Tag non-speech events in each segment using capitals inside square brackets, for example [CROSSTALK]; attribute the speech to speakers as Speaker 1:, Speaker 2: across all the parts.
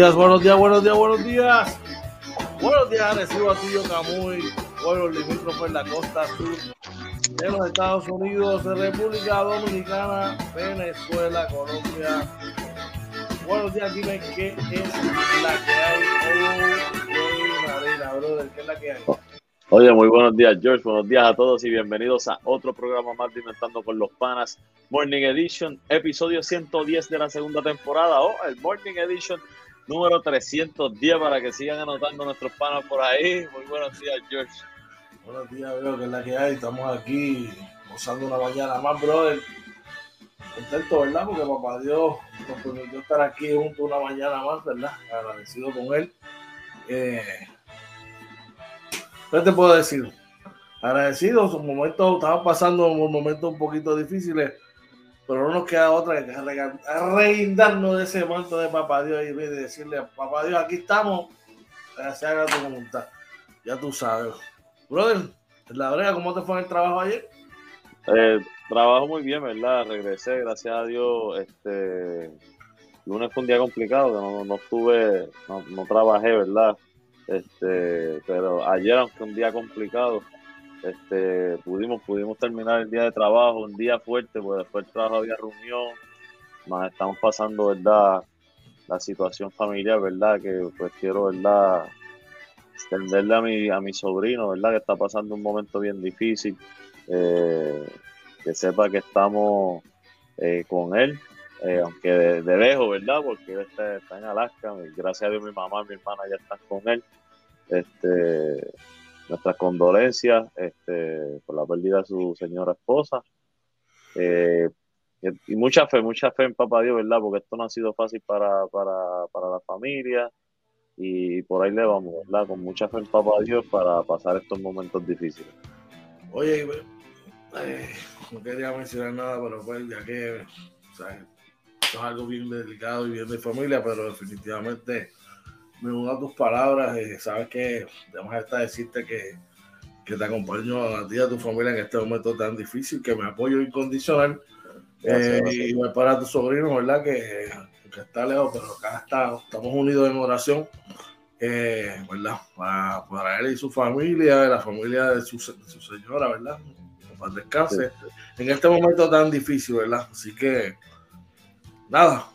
Speaker 1: Buenos días, buenos días, buenos días. Buenos días, recibo a Tío Camuy, pueblo limítrofe en la costa sur de los Estados Unidos, República Dominicana, Venezuela, Colombia. Buenos días, dime qué es la que hay. Oh, Marina, brother, ¿qué es la que hay?
Speaker 2: Oye, muy buenos días, George. Buenos días a todos y bienvenidos a otro programa más Inventando con los Panas, Morning Edition, episodio 110 de la segunda temporada, o el Morning Edition número 310 para que sigan anotando nuestros panas por ahí. Muy buenos días, George.
Speaker 1: Buenos días, veo que es la que hay. Estamos aquí gozando una mañana más, brother. Contento, ¿verdad? Porque papá Dios nos permitió estar aquí junto una mañana más, ¿verdad? Agradecido con él. Eh, ¿Qué te puedo decir? Agradecidos, un momento, estamos pasando un momento un poquito difíciles, pero no nos queda otra que reindarnos de ese manto de papá Dios y decirle, papá Dios, aquí estamos, se haga tu voluntad. Ya tú sabes. Brother, la brega, ¿cómo te fue el trabajo ayer?
Speaker 2: Eh, trabajo muy bien, ¿verdad? Regresé, gracias a Dios. Este lunes fue un día complicado, no, no estuve, no, no trabajé, ¿verdad? Este, pero ayer, aunque un día complicado, este, pudimos, pudimos terminar el día de trabajo, un día fuerte, porque después del trabajo había reunión, más estamos pasando, ¿verdad? La situación familiar, ¿verdad? Que pues quiero, ¿verdad? Extenderle a mi, a mi sobrino, ¿verdad? Que está pasando un momento bien difícil, eh, que sepa que estamos eh, con él, eh, aunque de, lejos, ¿verdad? Porque él está, está, en Alaska, gracias a Dios mi mamá y mi hermana ya están con él. Este, nuestras condolencias este, por la pérdida de su señora esposa. Eh, y mucha fe, mucha fe en Papá Dios, ¿verdad? Porque esto no ha sido fácil para, para, para la familia y por ahí le vamos, ¿verdad? Con mucha fe en Papá Dios para pasar estos momentos difíciles.
Speaker 1: Oye, eh, no quería mencionar nada, pero pues ya que o sea, esto es algo bien delicado y bien de familia, pero definitivamente me uno tus palabras. Eh, sabes que además está decirte que, que, te acompaño a ti y a tu familia en este momento tan difícil, que me apoyo incondicional. Eh, y voy para tu sobrino, ¿verdad? Que, que, está lejos, pero acá está, estamos unidos en oración, eh, ¿verdad? Para, para, él y su familia, la familia de su, de su señora, ¿verdad? Para descanse sí. en este momento tan difícil, ¿verdad? Así que, nada,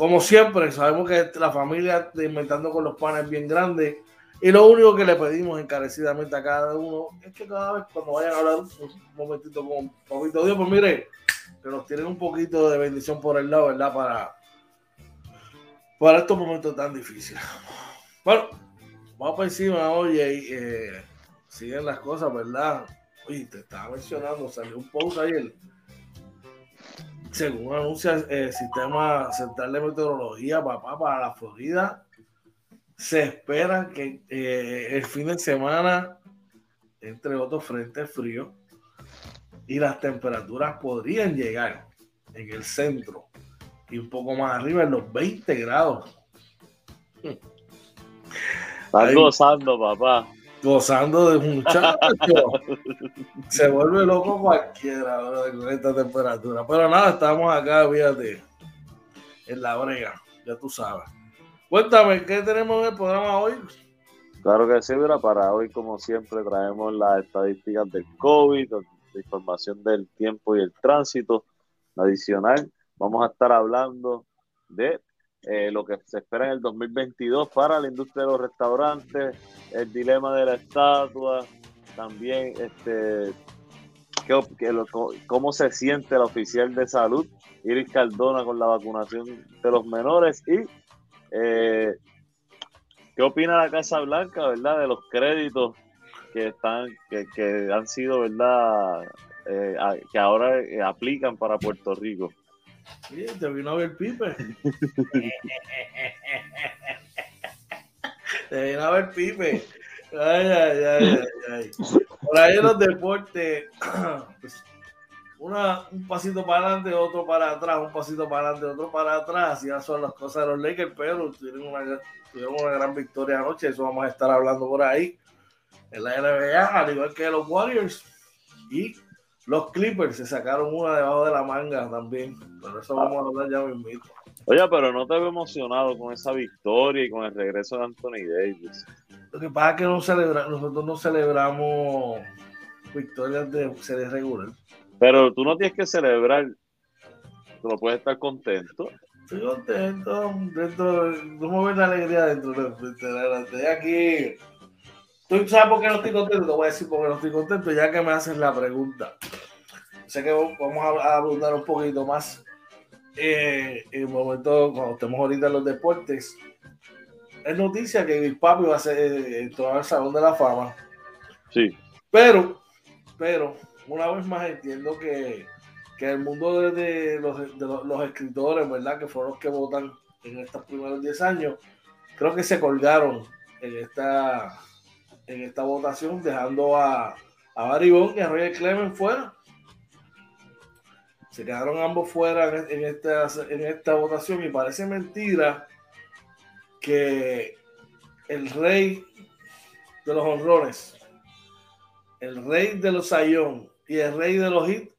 Speaker 1: como siempre, sabemos que la familia de Inventando con los Panes es bien grande. Y lo único que le pedimos encarecidamente a cada uno es que cada vez cuando vayan a hablar un momentito con Papito Dios, pues mire, que nos tienen un poquito de bendición por el lado, ¿verdad? Para, para estos momentos tan difíciles. Bueno, vamos por encima, oye, y, eh, siguen las cosas, ¿verdad? Oye, te estaba mencionando, salió un post ayer según anuncia el eh, Sistema Central de Meteorología, papá, para la Florida, se espera que eh, el fin de semana, entre otros frentes fríos, y las temperaturas podrían llegar en el centro y un poco más arriba, en los 20 grados.
Speaker 2: Estás gozando, papá
Speaker 1: gozando de muchacho. [LAUGHS] Se vuelve loco cualquiera bro, con esta temperatura. Pero nada, estamos acá, fíjate, en la brega, ya tú sabes. Cuéntame, ¿qué tenemos en el programa hoy?
Speaker 2: Claro que sí, mira, para hoy, como siempre, traemos las estadísticas del COVID, de información del tiempo y el tránsito. Adicional, vamos a estar hablando de eh, lo que se espera en el 2022 para la industria de los restaurantes, el dilema de la estatua, también este, cómo se siente la oficial de salud, Iris Cardona, con la vacunación de los menores y eh, qué opina la Casa Blanca, ¿verdad? De los créditos que están, que, han sido, ¿verdad? Eh, que ahora aplican para Puerto Rico.
Speaker 1: Sí, te vino a ver Pipe. te vino a ver Pipe. Ay, ay, ay, ay, Por ahí en los deportes, [CLEARS THROAT] pues, una, un pasito para adelante, otro para atrás, un pasito para adelante, otro para atrás. Ya son las cosas de los Lakers, pero tuvieron una, tuvieron una gran victoria anoche. Eso vamos a estar hablando por ahí en la NBA, al igual que los Warriors. Y los Clippers se sacaron una debajo de la manga también. Pero eso vamos a hablar ya mismo.
Speaker 2: Oye, pero no te veo emocionado con esa victoria y con el regreso de Anthony Davis.
Speaker 1: Lo que pasa es que no celebra, nosotros no celebramos victorias de serie regular.
Speaker 2: Pero tú no tienes que celebrar, tú no puedes estar contento.
Speaker 1: Estoy contento, dentro, no me la alegría dentro de, de aquí ¿Tú sabes por qué no estoy contento? Te voy a decir por qué no estoy contento, ya que me haces la pregunta. Sé que vamos a abundar un poquito más eh, en el momento, cuando estemos ahorita en los deportes. Es noticia que el papi va a ser eh, entrar al Salón de la Fama.
Speaker 2: Sí.
Speaker 1: Pero, pero, una vez más entiendo que, que el mundo de, los, de los, escritores, ¿verdad? Que fueron los que votan en estos primeros 10 años, creo que se colgaron en esta en esta votación, dejando a, a Barry y a Roger Clemens fuera. Se quedaron ambos fuera en, esta, en esta votación y parece mentira que el rey de los honrones, el rey de los sayón y el rey de los hits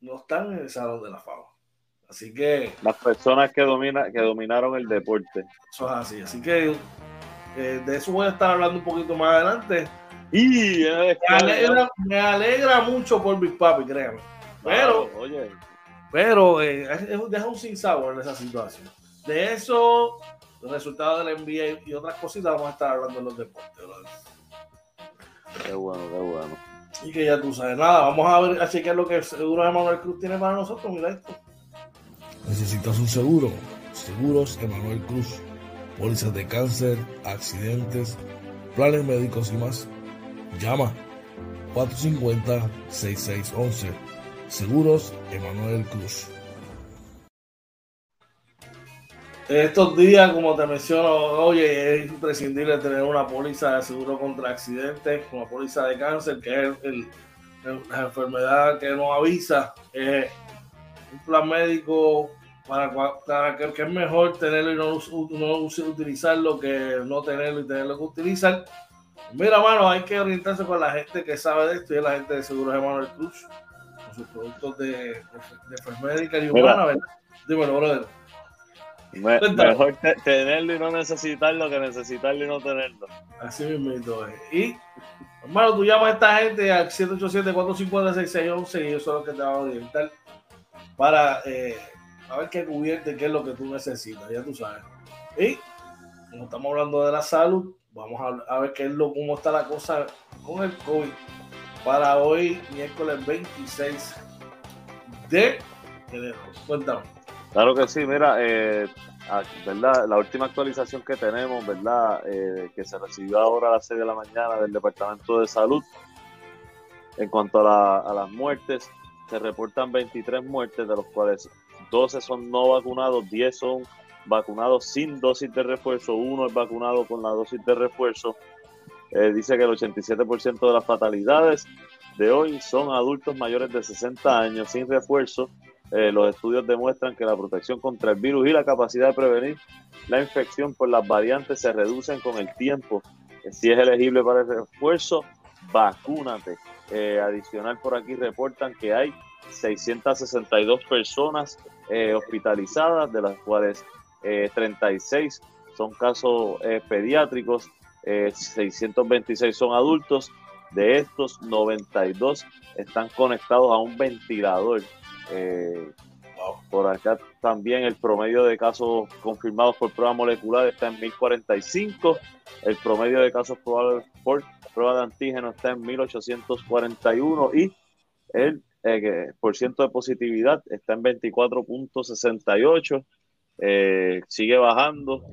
Speaker 1: no están en el Salón de la Fama. Así que.
Speaker 2: Las personas que, domina, que dominaron el deporte.
Speaker 1: Eso es así. Así que eh, de eso voy a estar hablando un poquito más adelante.
Speaker 2: Y
Speaker 1: me alegra, mucho por mis papi, créanme. Pero, oye. Pero eh, deja un sin sabor en esa situación. De eso, los resultados del NBA y otras cositas vamos a estar hablando en los deportes.
Speaker 2: Qué bueno, qué bueno.
Speaker 1: Y que ya tú sabes, nada, vamos a ver, a chequear lo que el seguro de Manuel Cruz tiene para nosotros. Mira esto. Necesitas un seguro. Seguros Emanuel Cruz pólizas de cáncer, accidentes, planes médicos y más. Llama 450-6611. Seguros Emanuel Cruz. Estos días, como te menciono, oye, es imprescindible tener una póliza de seguro contra accidentes, una póliza de cáncer, que es la enfermedad que nos avisa. un plan médico para, que, es mejor tenerlo y no, no, utilizarlo que no tenerlo y tenerlo que utilizar. Mira, mano, hay que orientarse con la gente que sabe de esto y es la gente de Seguros Emanuel Cruz, sus productos de, de, de y humana, ¿verdad? Dímelo, brother.
Speaker 2: mejor tenerlo y no necesitarlo que necesitarlo y no tenerlo.
Speaker 1: Así mismo es. Y, hermano, tú llamas a esta gente al 787-450-6611 y ellos son los que te van a orientar para eh, a ver qué cubierte, qué es lo que tú necesitas, ya tú sabes. Y como estamos hablando de la salud, vamos a, ver qué es lo, cómo está la cosa con el COVID para hoy, miércoles 26 de enero. Cuéntame.
Speaker 2: Claro que sí, mira, eh, ¿verdad? La última actualización que tenemos, ¿verdad? Eh, que se recibió ahora a las 6 de la mañana del Departamento de Salud. En cuanto a, a las muertes, se reportan 23 muertes, de los cuales 12 son no vacunados, 10 son vacunados sin dosis de refuerzo, uno es vacunado con la dosis de refuerzo. Eh, dice que el 87% de las fatalidades de hoy son adultos mayores de 60 años sin refuerzo. Eh, los estudios demuestran que la protección contra el virus y la capacidad de prevenir la infección por las variantes se reducen con el tiempo. Eh, si es elegible para el refuerzo, vacúnate. adicional por aquí reportan que hay 662 personas hospitalizadas, de las cuales 36 eh, son casos eh, pediátricos, 626 son adultos De estos, 92 están conectados a un ventilador. Eh, por acá también el promedio de casos confirmados por prueba molecular está en 1045. El promedio de casos probados por prueba de antígeno está en 1841 y el eh, por ciento de positividad está en 24.68. Eh, sigue bajando.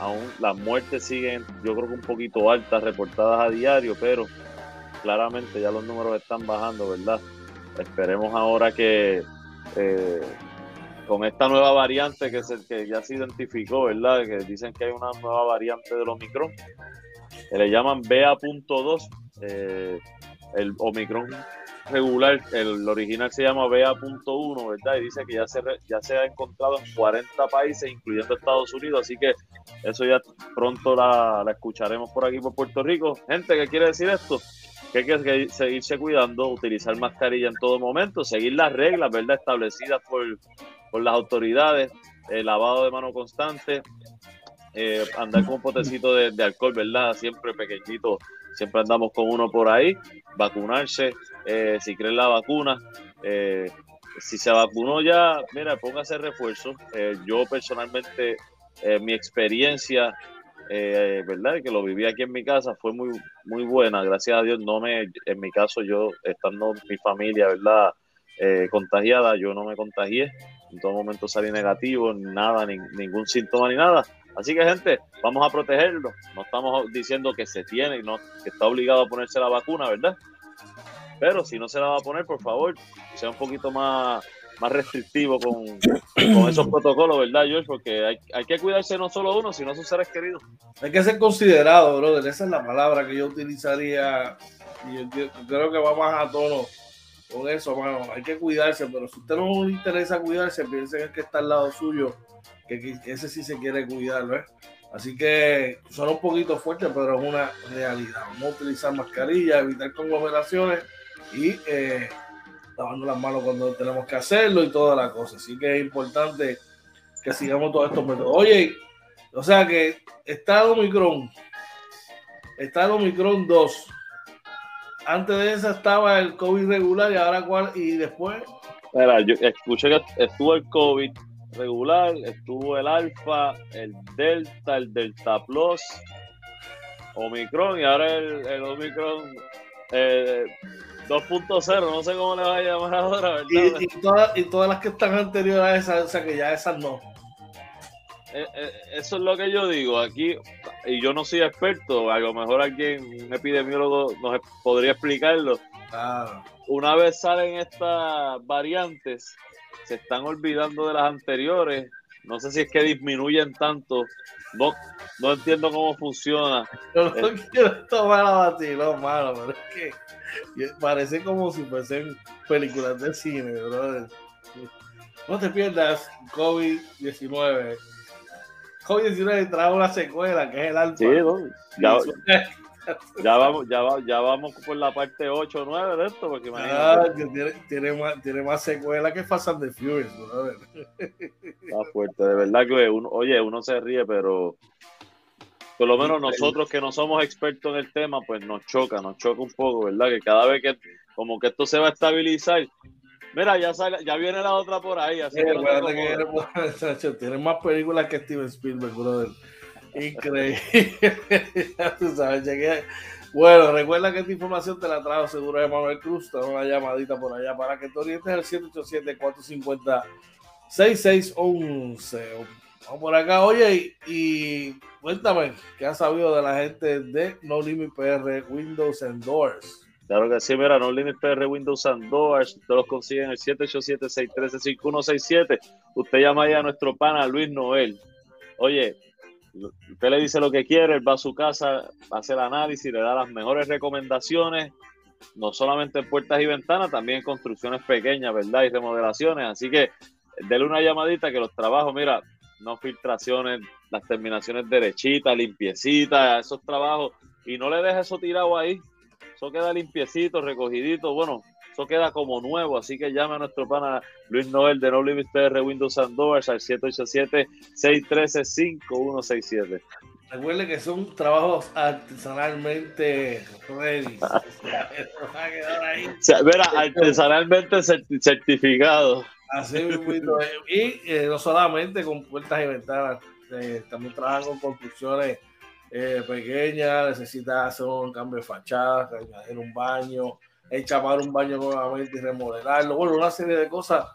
Speaker 2: Aún las muertes siguen, yo creo que un poquito altas, reportadas a diario, pero claramente ya los números están bajando, ¿verdad? Esperemos ahora que eh, con esta nueva variante que, se, que ya se identificó, ¿verdad? Que dicen que hay una nueva variante del Omicron, que le llaman BA.2, eh, el Omicron regular, el original se llama BA.1, ¿verdad? Y dice que ya se, ya se ha encontrado en 40 países, incluyendo Estados Unidos, así que eso ya pronto la, la escucharemos por aquí, por Puerto Rico. Gente, ¿qué quiere decir esto? que hay que seguirse cuidando, utilizar mascarilla en todo momento, seguir las reglas, ¿verdad? Establecidas por, por las autoridades, el lavado de mano constante, eh, andar con un potecito de, alcohol, ¿verdad? Siempre pequeñito, siempre andamos con uno por ahí, vacunarse, eh, si creen la vacuna, eh, si se vacunó ya, mira, póngase refuerzo. yo personalmente, mi experiencia eh, ¿verdad? Que lo viví aquí en mi casa, fue muy, muy buena, gracias a Dios, no me, en mi caso, yo estando mi familia, ¿verdad? Eh, contagiada, yo no me contagié, en todo momento salí negativo, nada, ningún síntoma ni nada. Así que, gente, vamos a protegerlo. No estamos diciendo que se tiene, no, que está obligado a ponerse la vacuna, ¿verdad? Pero si no se la va a poner, por favor, sea un poquito más restrictivo con, esos protocolos, ¿verdad, George? Porque hay, que cuidarse no solo uno, sino sus seres queridos.
Speaker 1: Hay que ser considerado, brother. Esa es la palabra que yo utilizaría. Y yo creo que va más a tono con eso, mano. Hay que cuidarse, pero si usted no le interesa cuidarse, piensen en que está al lado suyo, que, ese sí se quiere cuidar, ¿ves? Así que son un poquito fuerte, pero es una realidad. Vamos a utilizar mascarilla, evitar conglomeraciones y eh, lavando las manos cuando tenemos que hacerlo y toda la cosa. Así que es importante que sigamos todos estos métodos. Oye, o sea que está el Omicron, está el Omicron 2. Antes de eso estaba el COVID regular y ahora cuál, y después.
Speaker 2: Mira, yo escuché que estuvo el COVID regular, estuvo el Alfa, el Delta, el Delta Plus, Omicron y ahora el, el Omicron eh, 2.0, no sé cómo le va a llamar ahora, ¿verdad?
Speaker 1: Y, y, todas, las que están anteriores a esas, o sea que ya esas no.
Speaker 2: Eh, eh, eso es lo que yo digo aquí, y yo no soy experto, a lo mejor alguien, un epidemiólogo, nos podría explicarlo. Una vez salen estas variantes, se están olvidando de las anteriores, no sé si es que disminuyen tanto, no, no entiendo cómo funciona.
Speaker 1: Yo no quiero tomar la vacilón, mano, pero es que Parece como si fuesen películas de cine, brother. No te pierdas COVID-19. COVID-19 trae una secuela que es el alfa. Sí,
Speaker 2: ya, ya, vamos, ya, ya vamos por la parte 8 o 9 de esto, porque ah,
Speaker 1: tiene, tiene, más, tiene más secuela que Fast and the Furious.
Speaker 2: Está fuerte, de verdad que uno, oye, uno se ríe, pero por lo menos nosotros que no somos expertos en el tema, pues nos choca, nos choca un poco, ¿verdad? Que cada vez que como que esto se va a estabilizar, mira, ya sale, ya viene la otra por ahí. Así que,
Speaker 1: que [LAUGHS] tiene más películas que Steven Spielberg, brother. Increíble. [LAUGHS] tú sabes, llegué. Bueno, recuerda que esta información te la trajo seguro de Manuel Cruz. Te una llamadita por allá para que te orientes al 787-450-6611. Vamos por acá. Oye, y, cuéntame, ¿qué has sabido de la gente de No Limit PR Windows and Doors?
Speaker 2: Claro que sí, mira, No Limit PR Windows and Doors, ustedes los consiguen en el 787-613-5167. Usted llama ahí a nuestro pana Luis Noel. Oye, usted le dice lo que quiere, él va a su casa, hace el análisis, le da las mejores recomendaciones, no solamente en puertas y ventanas, también en construcciones pequeñas, ¿verdad? Y remodelaciones. Así que dele una llamadita que los trabajos, mira, no filtraciones, las terminaciones derechitas, limpiecitas, esos trabajos, y no le dejes eso tirado ahí, eso queda limpiecito, recogidito, bueno, eso queda como nuevo, así que llame a nuestro pana Luis Noel de No Limit PR Windows and Doors al 787-613-5167.
Speaker 1: Recuerde que son trabajos artesanalmente ready. [LAUGHS]
Speaker 2: Verá, artesanalmente certificado.
Speaker 1: Así mismo. Y eh, no solamente con puertas y ventanas, eh, también trabajan con construcciones eh, pequeñas, necesita hacer un cambio de fachada, añadir un baño, echar un baño nuevamente y remodelarlo. Bueno, una serie de cosas.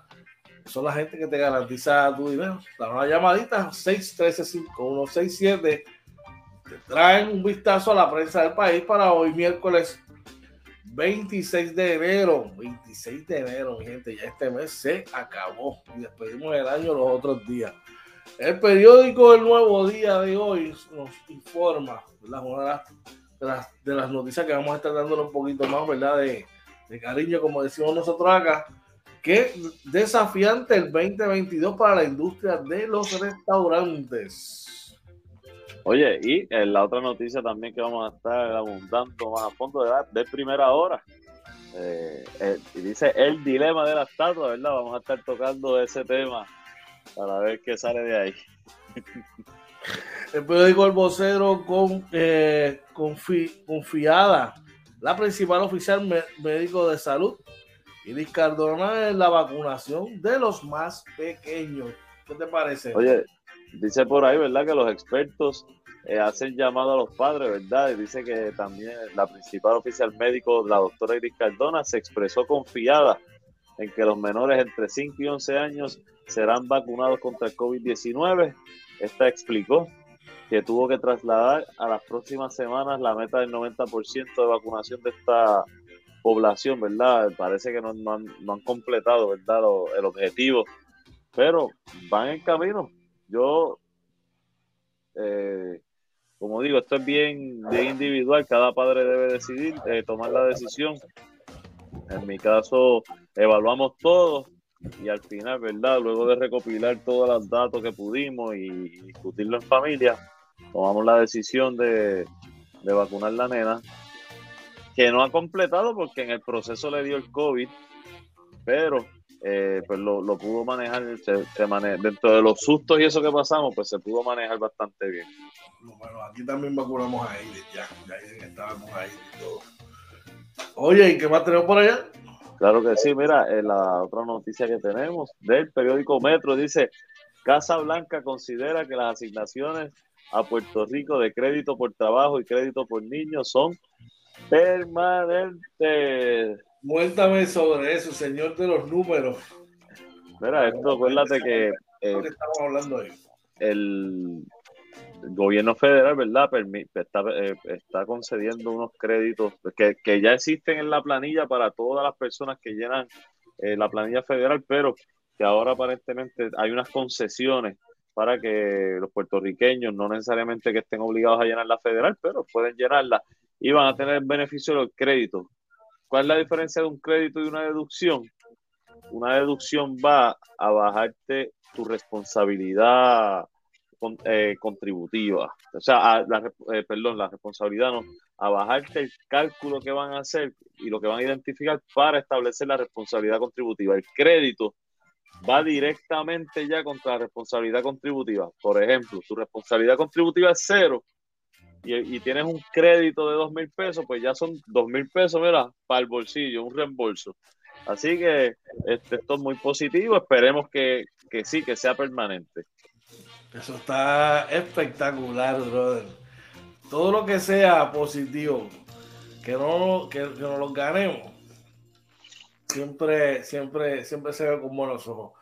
Speaker 1: Son la gente que te garantiza tu dinero. Da una llamadita 613-5167. Te traen un vistazo a la prensa del país para hoy, miércoles 26 de enero. 26 de enero, mi gente. Ya este mes se acabó. Y despedimos el año los otros días. El periódico El Nuevo Día de hoy nos informa, Una de las, de las, noticias que vamos a estar dándole un poquito más, ¿verdad? De, de cariño, como decimos nosotros acá, que desafiante el 2022 para la industria de los restaurantes.
Speaker 2: Oye, y en la otra noticia también que vamos a estar abundando más a fondo de, de primera hora. Eh, eh, dice el dilema de la estatua, ¿verdad? Vamos a estar tocando ese tema para ver qué sale de ahí. [LAUGHS]
Speaker 1: El periódico El Vocero con, eh, confiada, la principal oficial médico de salud, Iris Cardona, en la vacunación de los más pequeños. ¿Qué te parece?
Speaker 2: Oye, dice por ahí, ¿verdad? Que los expertos eh, hacen llamado a los padres, ¿verdad? Y dice que también la principal oficial médico, la doctora Iris Cardona, se expresó confiada en que los menores entre 5 y 11 años serán vacunados contra el COVID-19. Esta explicó que tuvo que trasladar a las próximas semanas la meta del 90% de vacunación de esta población, ¿verdad? Parece que no, han, completado, ¿verdad? el objetivo, pero van en camino. Yo, eh, como digo, esto es bien, individual, cada padre debe decidir, eh, tomar la decisión. En mi caso, evaluamos todo y al final, ¿verdad? Luego de recopilar todos los datos que pudimos y, discutirlo en familia, tomamos la decisión de, vacunar la nena, que no ha completado porque en el proceso le dio el COVID, pero eh, pues lo, pudo manejar, se, dentro de los sustos y eso que pasamos, pues se pudo manejar bastante bien.
Speaker 1: Bueno, aquí también vacunamos a Aiden, ya, ya estábamos ahí y todo. Oye, ¿y qué más tenemos por allá?
Speaker 2: Claro que sí, mira, en la otra noticia que tenemos del periódico Metro dice, Casa Blanca considera que las asignaciones a Puerto Rico de crédito por trabajo y crédito por niños son permanentes.
Speaker 1: Muéntame sobre eso, señor de los números.
Speaker 2: Mira, esto, acuérdate que...
Speaker 1: Eh, estamos hablando ahí?
Speaker 2: El, el gobierno federal, ¿verdad? está, eh, está concediendo unos créditos que, que, ya existen en la planilla para todas las personas que llenan eh, la planilla federal, pero que ahora aparentemente hay unas concesiones para que los puertorriqueños, no necesariamente que estén obligados a llenar la federal, pero pueden llenarla y van a tener el beneficio del crédito. ¿Cuál es la diferencia de un crédito y una deducción? Una deducción va a bajarte tu responsabilidad eh, contributiva, o sea, la, eh, perdón, la responsabilidad no, a bajarte el cálculo que van a hacer y lo que van a identificar para establecer la responsabilidad contributiva. El crédito va directamente ya contra la responsabilidad contributiva. Por ejemplo, tu responsabilidad contributiva es cero y, tienes un crédito de dos mil pesos, pues ya son dos mil pesos, mira, para el bolsillo, un reembolso. Así que este, esto es muy positivo, esperemos que, que sí, que sea permanente.
Speaker 1: Eso está espectacular, brother. Todo lo que sea positivo, que no, que, nos lo ganemos, siempre, siempre, siempre se ve con buenos ojos.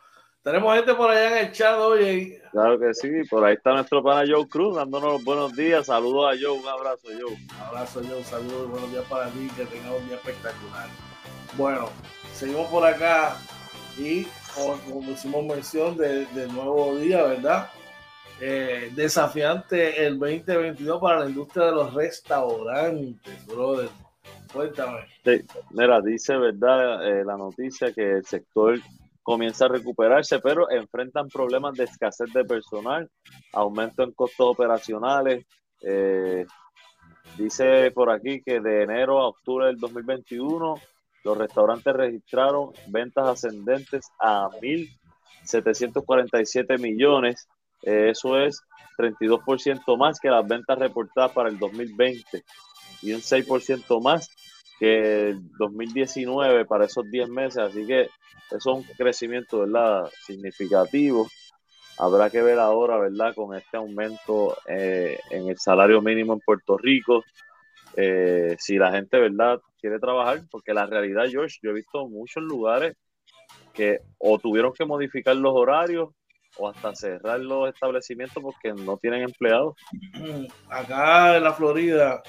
Speaker 1: Tenemos gente por allá en el chat, oye.
Speaker 2: Claro que sí, por ahí está nuestro pana Joe Cruz dándonos los buenos días. Saludos a Joe, un abrazo, Joe.
Speaker 1: Un abrazo, Joe, saludos y buenos días para ti, que tengas un día espectacular. Bueno, seguimos por acá y como, hicimos mención del nuevo día, ¿verdad? Eh, desafiante el 2022 para la industria de los restaurantes, brother. Cuéntame.
Speaker 2: Sí, mira, dice verdad eh, la noticia que el sector comienza a recuperarse, pero enfrentan problemas de escasez de personal, aumento en costos operacionales. Eh, dice por aquí que de enero a octubre del 2021 los restaurantes registraron ventas ascendentes a 1.747 millones Eso es 32% más que las ventas reportadas para el 2020 y un 6% más que el 2019 para esos 10 meses. Así que eso es un crecimiento ¿verdad? significativo. Habrá que ver ahora, ¿verdad? Con este aumento eh, en el salario mínimo en Puerto Rico, eh, si la gente, ¿verdad? Quiere trabajar, porque la realidad, George, yo he visto muchos lugares que o tuvieron que modificar los horarios o hasta cerrar los establecimientos porque no tienen empleados. [CLEARS THROAT]
Speaker 1: Acá en la Florida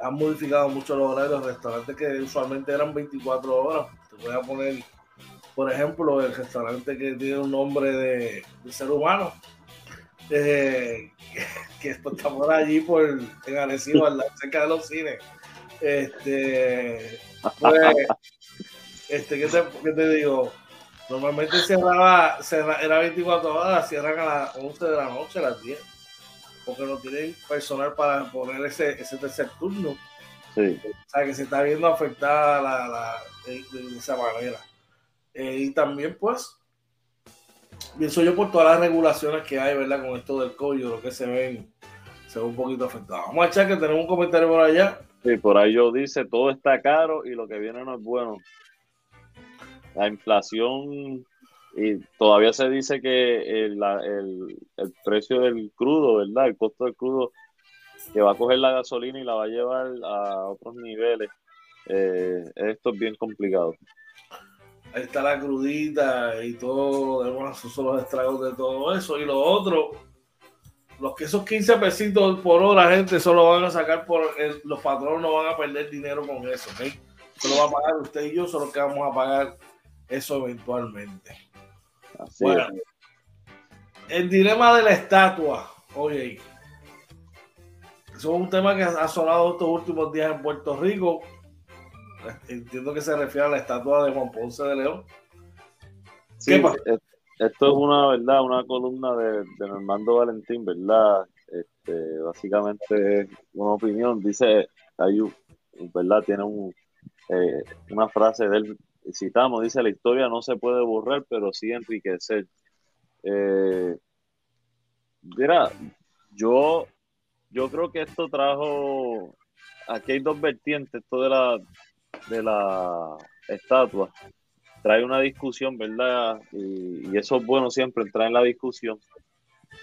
Speaker 1: han modificado mucho los horarios, restaurantes que usualmente eran 24 horas. Te voy a poner, por ejemplo, el restaurante que tiene un nombre de, ser humano, eh, [LAUGHS] que, está por allí por en Arecibo, cerca de los cines. Este, pues, este, ¿qué te, qué te digo? Normalmente cerraba, era 24 horas, cierran a las 11 de la noche, a las 10, porque no tienen personal para poner ese, ese tercer turno. Sí. O sea, que se está viendo afectada la, la de, esa manera. Eh, y también, pues, pienso yo por todas las regulaciones que hay, ¿verdad? Con esto del COVID, lo que se ven, se ve un poquito afectado. Vamos a echar que tenemos un comentario por allá.
Speaker 2: Sí, por ahí yo dice, todo está caro y lo que viene no es bueno la inflación y todavía se dice que el, precio del crudo, ¿verdad? El costo del crudo que va a coger la gasolina y la va a llevar a otros niveles. Eh, esto es bien complicado.
Speaker 1: Ahí está la crudita y todo son los estragos de todo eso. Y lo otro, los que esos 15 pesitos por hora, gente, solo van a sacar por los patronos no van a perder dinero con eso, ¿ok? Solo va a pagar usted y yo, solo que vamos a pagar eso eventualmente. bueno, el dilema de la estatua, oye, eso es un tema que ha sonado estos últimos días en Puerto Rico. Entiendo que se refiere a la estatua de Juan Ponce de León.
Speaker 2: esto es una verdad, una columna de, de Normando Valentín, ¿verdad? Este, básicamente una opinión, dice, hay, ¿verdad? Tiene un, eh, una frase de él citamos, dice la historia no se puede borrar, pero sí enriquecer. Eh, mira, yo, yo creo que esto trajo, aquí hay dos vertientes, esto de la, de la estatua, trae una discusión, ¿verdad? Y, eso es bueno siempre, entrar en la discusión.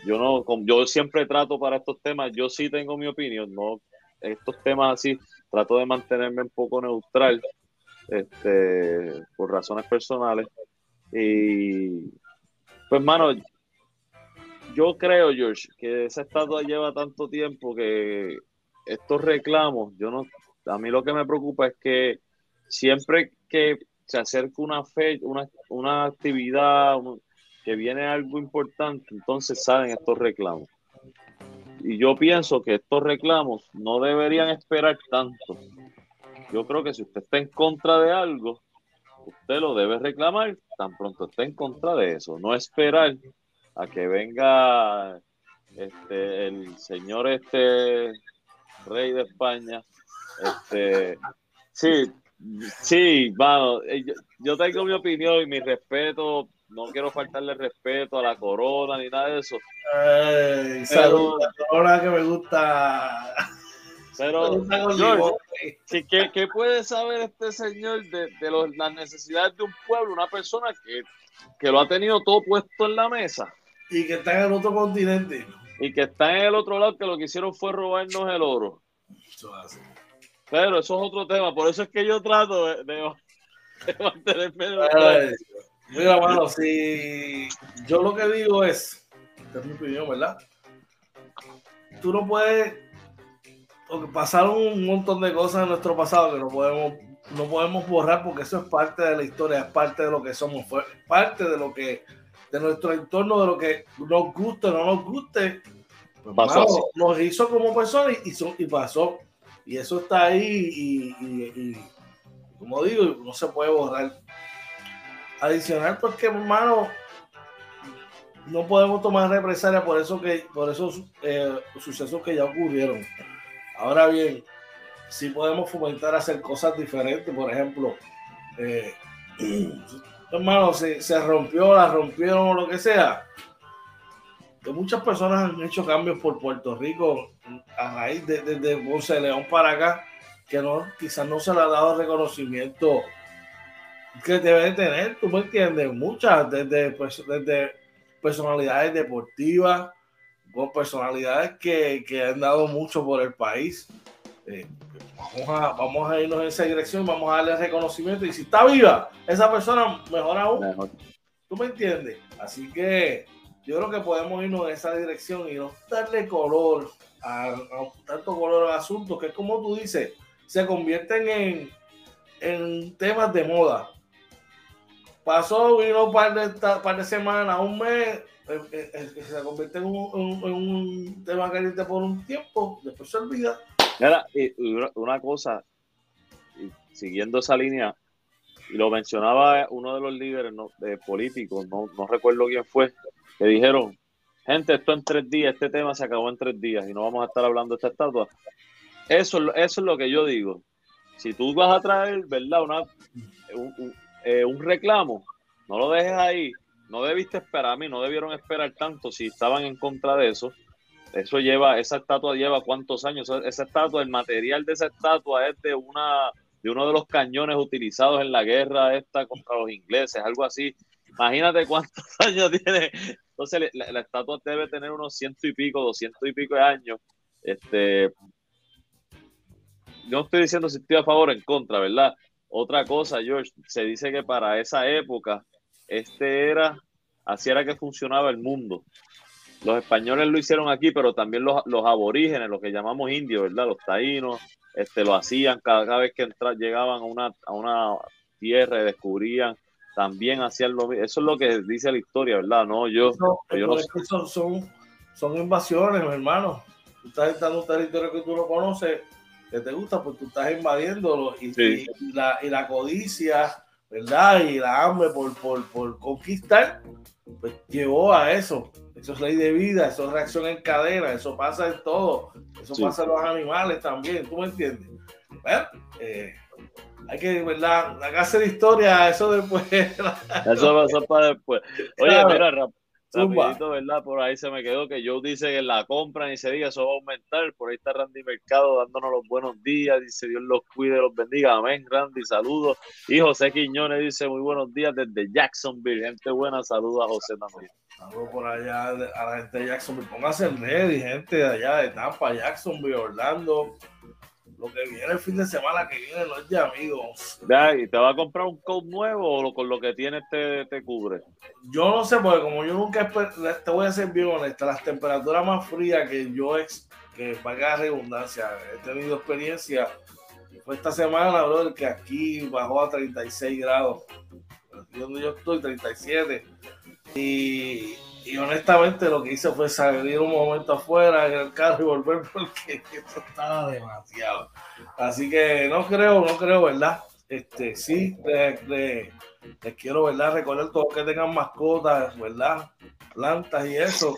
Speaker 2: Yo no, yo siempre trato para estos temas, yo sí tengo mi opinión, no, estos temas así, trato de mantenerme un poco neutral este, por razones personales. Y pues, mano, yo creo, George, que esa estatua lleva tanto tiempo que estos reclamos, yo no, a mí lo que me preocupa es que siempre que se acerca una fe, una, una actividad, que viene algo importante, entonces salen estos reclamos. Y yo pienso que estos reclamos no deberían esperar tanto yo creo que si usted está en contra de algo, usted lo debe reclamar tan pronto esté en contra de eso, no esperar a que venga este el señor este rey de España este sí sí bueno eh, yo, tengo mi opinión y mi respeto no quiero faltarle respeto a la corona ni nada de eso
Speaker 1: Ay, la corona que me gusta
Speaker 2: pero, ¿qué, puede saber este señor de, las necesidades de un pueblo? Una persona que, lo ha tenido todo puesto en la mesa.
Speaker 1: Y que está en el otro continente.
Speaker 2: Y que está en el otro lado, que lo que hicieron fue robarnos el oro. Pero eso es otro tema. Por eso es que yo trato de, [LAUGHS] mantenerme.
Speaker 1: mira, bueno, si yo lo que digo es, esta es mi opinión, ¿verdad? Tú no puedes pasaron un montón de cosas en nuestro pasado que no podemos, no podemos borrar porque eso es parte de la historia, es parte de lo que somos, fue parte de lo que, de nuestro entorno, de lo que nos guste o no nos guste. Pues, nos hizo como personas y, y, pasó. Y eso está ahí y, como digo, no se puede borrar. Adicional porque, hermano, no podemos tomar represalia por eso que por esos eh, sucesos que ya ocurrieron. Ahora bien, si podemos fomentar hacer cosas diferentes, por ejemplo, eh, [CLEARS THROAT] hermano, se, se rompió, la rompieron o lo que sea. que muchas personas han hecho cambios por Puerto Rico a raíz de, de, Ponce de León para acá, que no, quizás no se le ha dado reconocimiento que debe tener, tú me entiendes, muchas, desde, pues, desde personalidades deportivas, con personalidades que, que, han dado mucho por el país. Eh, vamos, a, vamos a irnos en esa dirección, vamos a darle reconocimiento. Y si está viva esa persona, mejor aún. ¿Tú me entiendes? Así que yo creo que podemos irnos en esa dirección y no darle color a, tanto color al asunto, que es como tú dices, se convierten en, en temas de moda. Pasó, vino un par de, par de semanas, un mes, eh, eh, eh, se convierte en un, tema caliente por un tiempo, después se olvida.
Speaker 2: y una cosa, siguiendo esa línea, y lo mencionaba uno de los líderes de políticos, no, no recuerdo quién fue, que dijeron, gente, esto en tres días, este tema se acabó en tres días y no vamos a estar hablando de esta estatua. Eso, eso es lo que yo digo. Si tú vas a traer, ¿verdad? Una, un, un reclamo, no lo dejes ahí no debiste esperar a mí, no debieron esperar tanto si estaban en contra de eso. Eso lleva, esa estatua lleva cuántos años. Esa estatua, el material de esa estatua es de una de uno de los cañones utilizados en la guerra esta contra los ingleses, algo así. Imagínate cuántos [LAUGHS] años tiene. Entonces la, estatua debe tener unos ciento y pico, doscientos y pico de años. Este, no estoy diciendo si estoy a favor o en contra, ¿verdad? Otra cosa, George, se dice que para esa época este era, así era que funcionaba el mundo. Los españoles lo hicieron aquí, pero también los, aborígenes, los que llamamos indios, ¿verdad? Los taínos, este, lo hacían cada, vez que llegaban a una, a una tierra y descubrían, también hacían lo mismo. Eso es lo que dice la historia, ¿verdad? No, yo, yo no
Speaker 1: son, son, son invasiones, hermano. Tú estás entrando un territorio que tú no conoces, que te gusta, pues tú estás invadiéndolo y, la, y la codicia ¿verdad? Y la hambre por, por, por conquistar, pues llevó a eso. Eso es ley de vida, eso es reacción en cadena, eso pasa en todo, eso pasa en los animales también, ¿tú me entiendes? Bueno, eh, hay que, ¿verdad? Hacer historia, eso después. [LAUGHS]
Speaker 2: eso pasó para después. Oye, mira, Rapidito, ¿verdad? Por ahí se me quedó que Joe dice que la compran y se diga eso va a aumentar. Por ahí está Randy Mercado dándonos los buenos días. Dice Dios los cuide, los bendiga. Amén, Randy. Saludos. Y José Quiñones dice muy buenos días desde Jacksonville. Gente buena, saludos a José también.
Speaker 1: Saludos por allá a la gente de Jacksonville. Póngase el ready, gente de allá de Tampa, Jacksonville, Orlando lo que viene el fin de semana que viene no es de amigos.
Speaker 2: ¿Y te va a comprar un coat nuevo o con lo que tienes te, te, cubre?
Speaker 1: Yo no sé, porque como yo nunca, te voy a ser bien honesta, las temperaturas más frías que yo, ex, que paga redundancia, he tenido experiencia, fue esta semana, bro, que aquí bajó a 36 grados. Donde yo estoy, 37. Y y honestamente lo que hice fue salir un momento afuera en el carro y volver [LAUGHS] porque eso estaba demasiado. Así que no creo, no creo, ¿verdad? Este, sí, les, quiero, ¿verdad? Recordar todos que tengan mascotas, ¿verdad? Plantas y eso.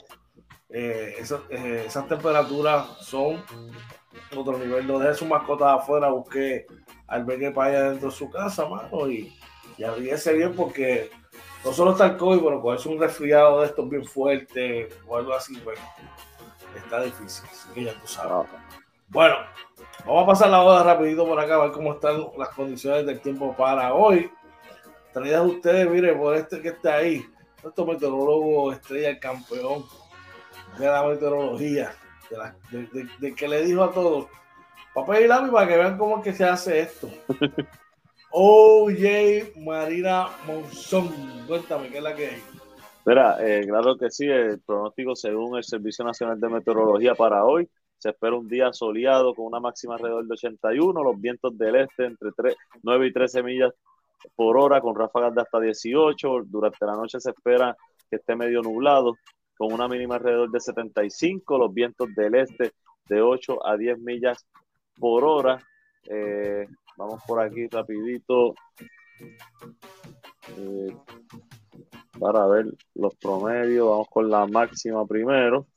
Speaker 1: Eh, eh, esas temperaturas son otro nivel. No deje sus mascotas afuera, busque albergue para allá dentro de su casa, mano, y, y bien porque no solo está el COVID, pero es un resfriado de estos bien fuerte o algo así, bueno, pues, está difícil. Así que ya tú sabes. Bueno, vamos a pasar la hora rapidito por acá, a ver cómo están las condiciones del tiempo para hoy. Traídas ustedes, mire, por este que está ahí, nuestro meteorólogo estrella, el campeón de la meteorología, de, que le dijo a todos, papel y lápiz para que vean cómo es que se hace esto. [LAUGHS] OJ Marina Monzón. Cuéntame, ¿qué es la que hay?
Speaker 2: Mira, eh, claro que sí, el pronóstico según el Servicio Nacional de Meteorología para hoy, se espera un día soleado con una máxima alrededor de 81, los vientos del este entre 3, 9 y 13 millas por hora con ráfagas de hasta 18, durante la noche se espera que esté medio nublado con una mínima alrededor de 75, los vientos del este de 8 a 10 millas por hora. Eh, Vamos por aquí rapidito eh, para ver los promedios. Vamos con la máxima primero.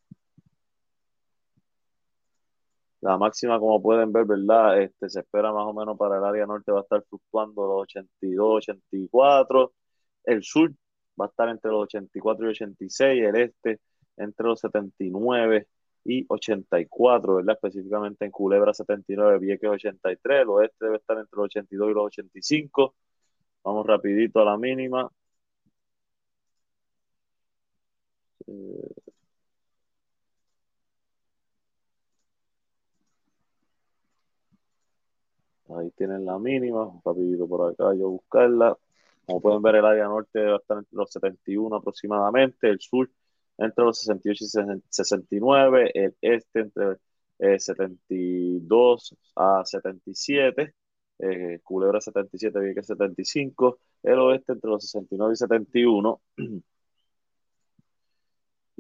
Speaker 2: La máxima, como pueden ver, ¿verdad? Este, se espera más o menos para el área norte va a estar fluctuando los 82, 84. El sur va a estar entre los 84 y 86. El este entre los 79 y 84, ¿verdad? Específicamente en Culebra 79, Vieques 83, el oeste debe estar entre los 82 y los 85. Vamos rapidito a la mínima. Eh, ahí tienen la mínima, rapidito por acá yo buscarla. Como pueden ver, el área norte a estar entre los 71 aproximadamente, el sur entre los 68 y 69, el este entre 72 eh, a 77, eh, Culebra 77, Vieques 75, el oeste entre los 69 y 71. [CLEARS THROAT]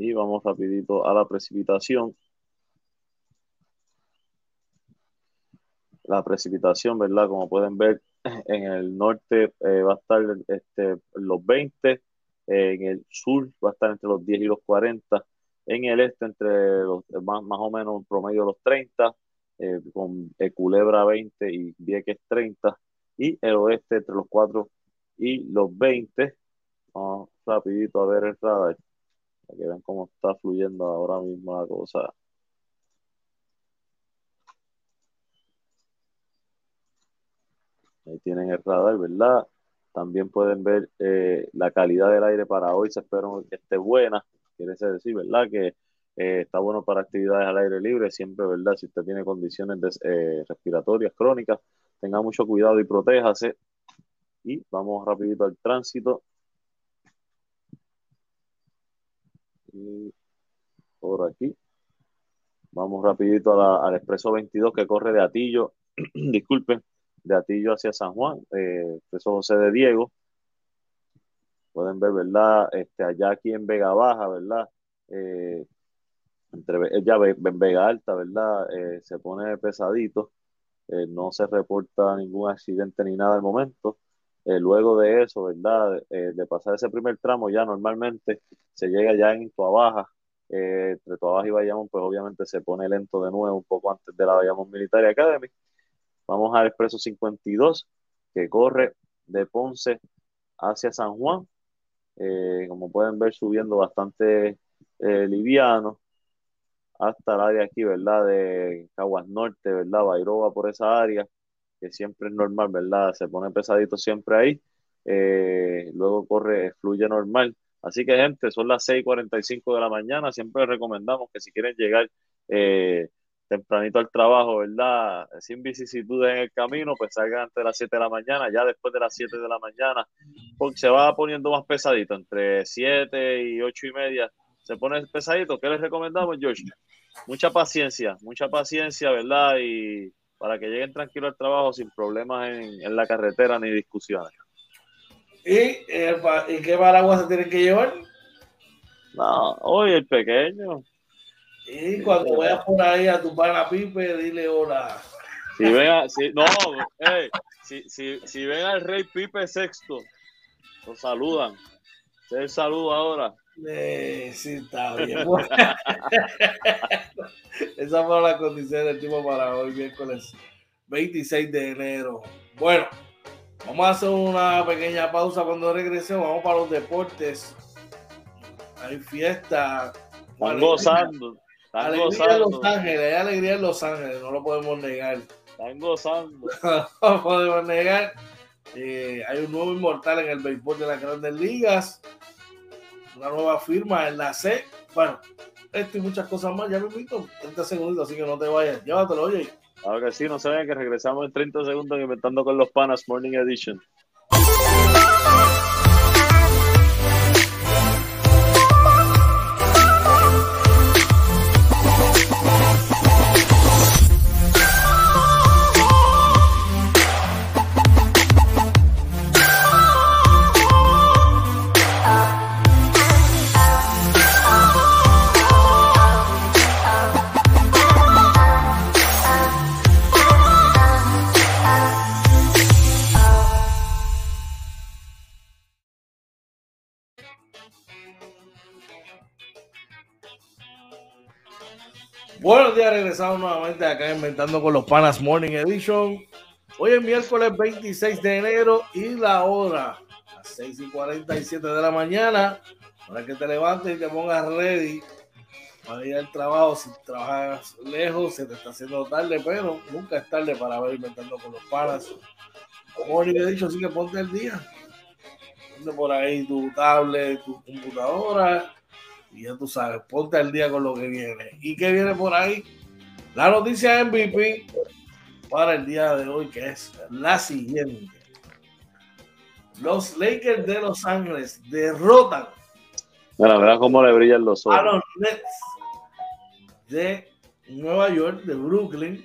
Speaker 2: Y vamos rapidito a la precipitación. La precipitación, ¿verdad? Como pueden ver, en el norte eh, va a estar este, los 20, en el sur va a estar entre los 10 y los 40, en el este entre los, más, más o menos un promedio de los 30, eh, con Culebra 20 y Vieques 30, y el oeste entre los 4 y los 20. Vamos rapidito a ver el radar para que vean cómo está fluyendo ahora mismo la cosa. Ahí tienen el radar, ¿verdad? También pueden ver eh, la calidad del aire para hoy. Se espera que esté buena. Quiere decir, ¿verdad? Que eh, está bueno para actividades al aire libre. Siempre, ¿verdad? Si usted tiene condiciones eh, respiratorias crónicas, tenga mucho cuidado y protéjase. Y vamos rapidito al tránsito. por aquí. Vamos rapidito al expreso 22 que corre de Atillo, [CLEARS THROAT] disculpen, de Atillo hacia San Juan, eh, expreso José de Diego. Pueden ver, ¿verdad? Este, allá aquí en Vega Baja, ¿verdad? Eh, entre ya en Vega Alta, ¿verdad? Eh, se pone pesadito. Eh, no se reporta ningún accidente ni nada al momento. luego de eso, ¿verdad? de pasar ese primer tramo, ya normalmente se llega ya en Tua Baja, eh, entre Baja y Bayamón, pues obviamente se pone lento de nuevo un poco antes de la Bayamón Military Academy. Vamos al expreso 52, que corre de Ponce hacia San Juan. Eh, como pueden ver, subiendo bastante eh, liviano hasta el área aquí, ¿verdad? De Caguas Norte, ¿verdad? Bairoba por esa área, que siempre es normal, ¿verdad? Se pone pesadito siempre ahí. Eh, luego corre, fluye normal Así que, gente, son las 6:45 de la mañana. Siempre recomendamos que si quieren llegar eh, tempranito al trabajo, ¿verdad? Sin vicisitudes en el camino, pues salgan antes de las 7 de la mañana. Ya después de las 7 de la mañana, porque se va poniendo más pesadito, entre 7 y 8 y media se pone pesadito. ¿Qué les recomendamos, George? Mucha paciencia, mucha paciencia, ¿verdad? Y para que lleguen tranquilos al trabajo sin problemas en, en la carretera ni discusiones.
Speaker 1: ¿Y, ¿Y qué paraguas se tienen que llevar?
Speaker 2: No, hoy el pequeño.
Speaker 1: Y cuando vayas por ahí a tu pana Pipe, dile hola.
Speaker 2: Si ven, a, si, no, hey, si, si, si, ven al rey Pipe Sexto, lo saludan. El saludo ahora.
Speaker 1: Eh, sí, está bien. [LAUGHS] Esa fue la condición del tipo para hoy, miércoles 26 de enero. Bueno. Vamos a hacer una pequeña pausa cuando regresemos. Vamos para los deportes. Hay fiesta.
Speaker 2: Están gozando. Están
Speaker 1: alegría
Speaker 2: gozando.
Speaker 1: en Los Ángeles, hay alegría en Los Ángeles, no lo podemos negar. [LAUGHS]
Speaker 2: Están gozando.
Speaker 1: no lo podemos negar. Eh, hay un nuevo inmortal en el béisbol de las grandes ligas. Una nueva firma en la C. Bueno, esto y muchas cosas más. Ya me invito 30 segundos, así que no te vayas. Llévatelo, oye.
Speaker 2: Que sí, no se vean que regresamos en 30 segundos inventando con los panas Morning Edition.
Speaker 1: Días, regresamos nuevamente acá inventando con los Panas Morning Edition. Hoy es miércoles 26 de enero y la hora, las 6 y 47 de la mañana, para que te levantes y te pongas ready para ir al trabajo. Si trabajas lejos, se te está haciendo tarde, pero nunca es tarde para ver inventando con los panas. He dicho, así que ponte el día. Ponte por ahí tu tablet, tu computadora, y ya tú sabes, ponte al día con lo que viene. ¿Y qué viene por ahí? La noticia MVP para el día de hoy, que es la siguiente. Los Lakers de Los Ángeles derrotan
Speaker 2: bueno, verás cómo le brillan los ojos.
Speaker 1: a los Nets de Nueva York, de Brooklyn,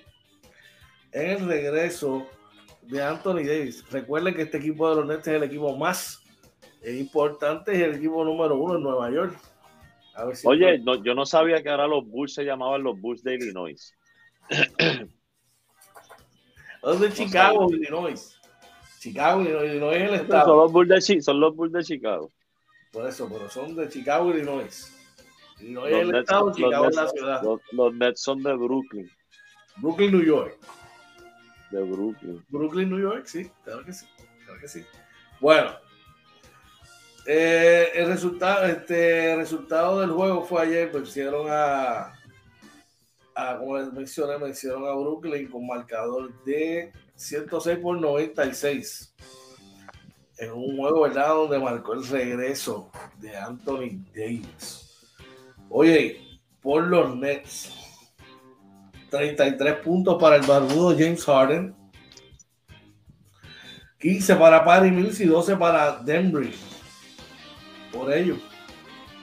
Speaker 1: en el regreso de Anthony Davis. Recuerden que este equipo de los Nets es el equipo más importante y el equipo número uno en Nueva York.
Speaker 2: Oye, yo no sabía que ahora los Bulls se llamaban los Bulls de Illinois.
Speaker 1: Los de Chicago, Illinois. Chicago, Illinois es el estado.
Speaker 2: Son los, Bulls de, son los Bulls de Chicago.
Speaker 1: Por eso, pero son de Chicago, Illinois. Illinois es el Nets, estado, Chicago es la ciudad.
Speaker 2: Los, Nets son de Brooklyn.
Speaker 1: Brooklyn, New York.
Speaker 2: De Brooklyn.
Speaker 1: Brooklyn, New York, sí, claro que sí. Claro que sí. Bueno, eh, el resultado, este resultado del juego fue ayer, vencieron a, a como les mencioné, vencieron a Brooklyn con marcador de 106 por 96 en un juego, ¿verdad? Donde marcó el regreso de Anthony Davis. Oye, por los Nets, 33 puntos para el barbudo James Harden, 15 para Patty Mills y 12 para Denver. Por ello.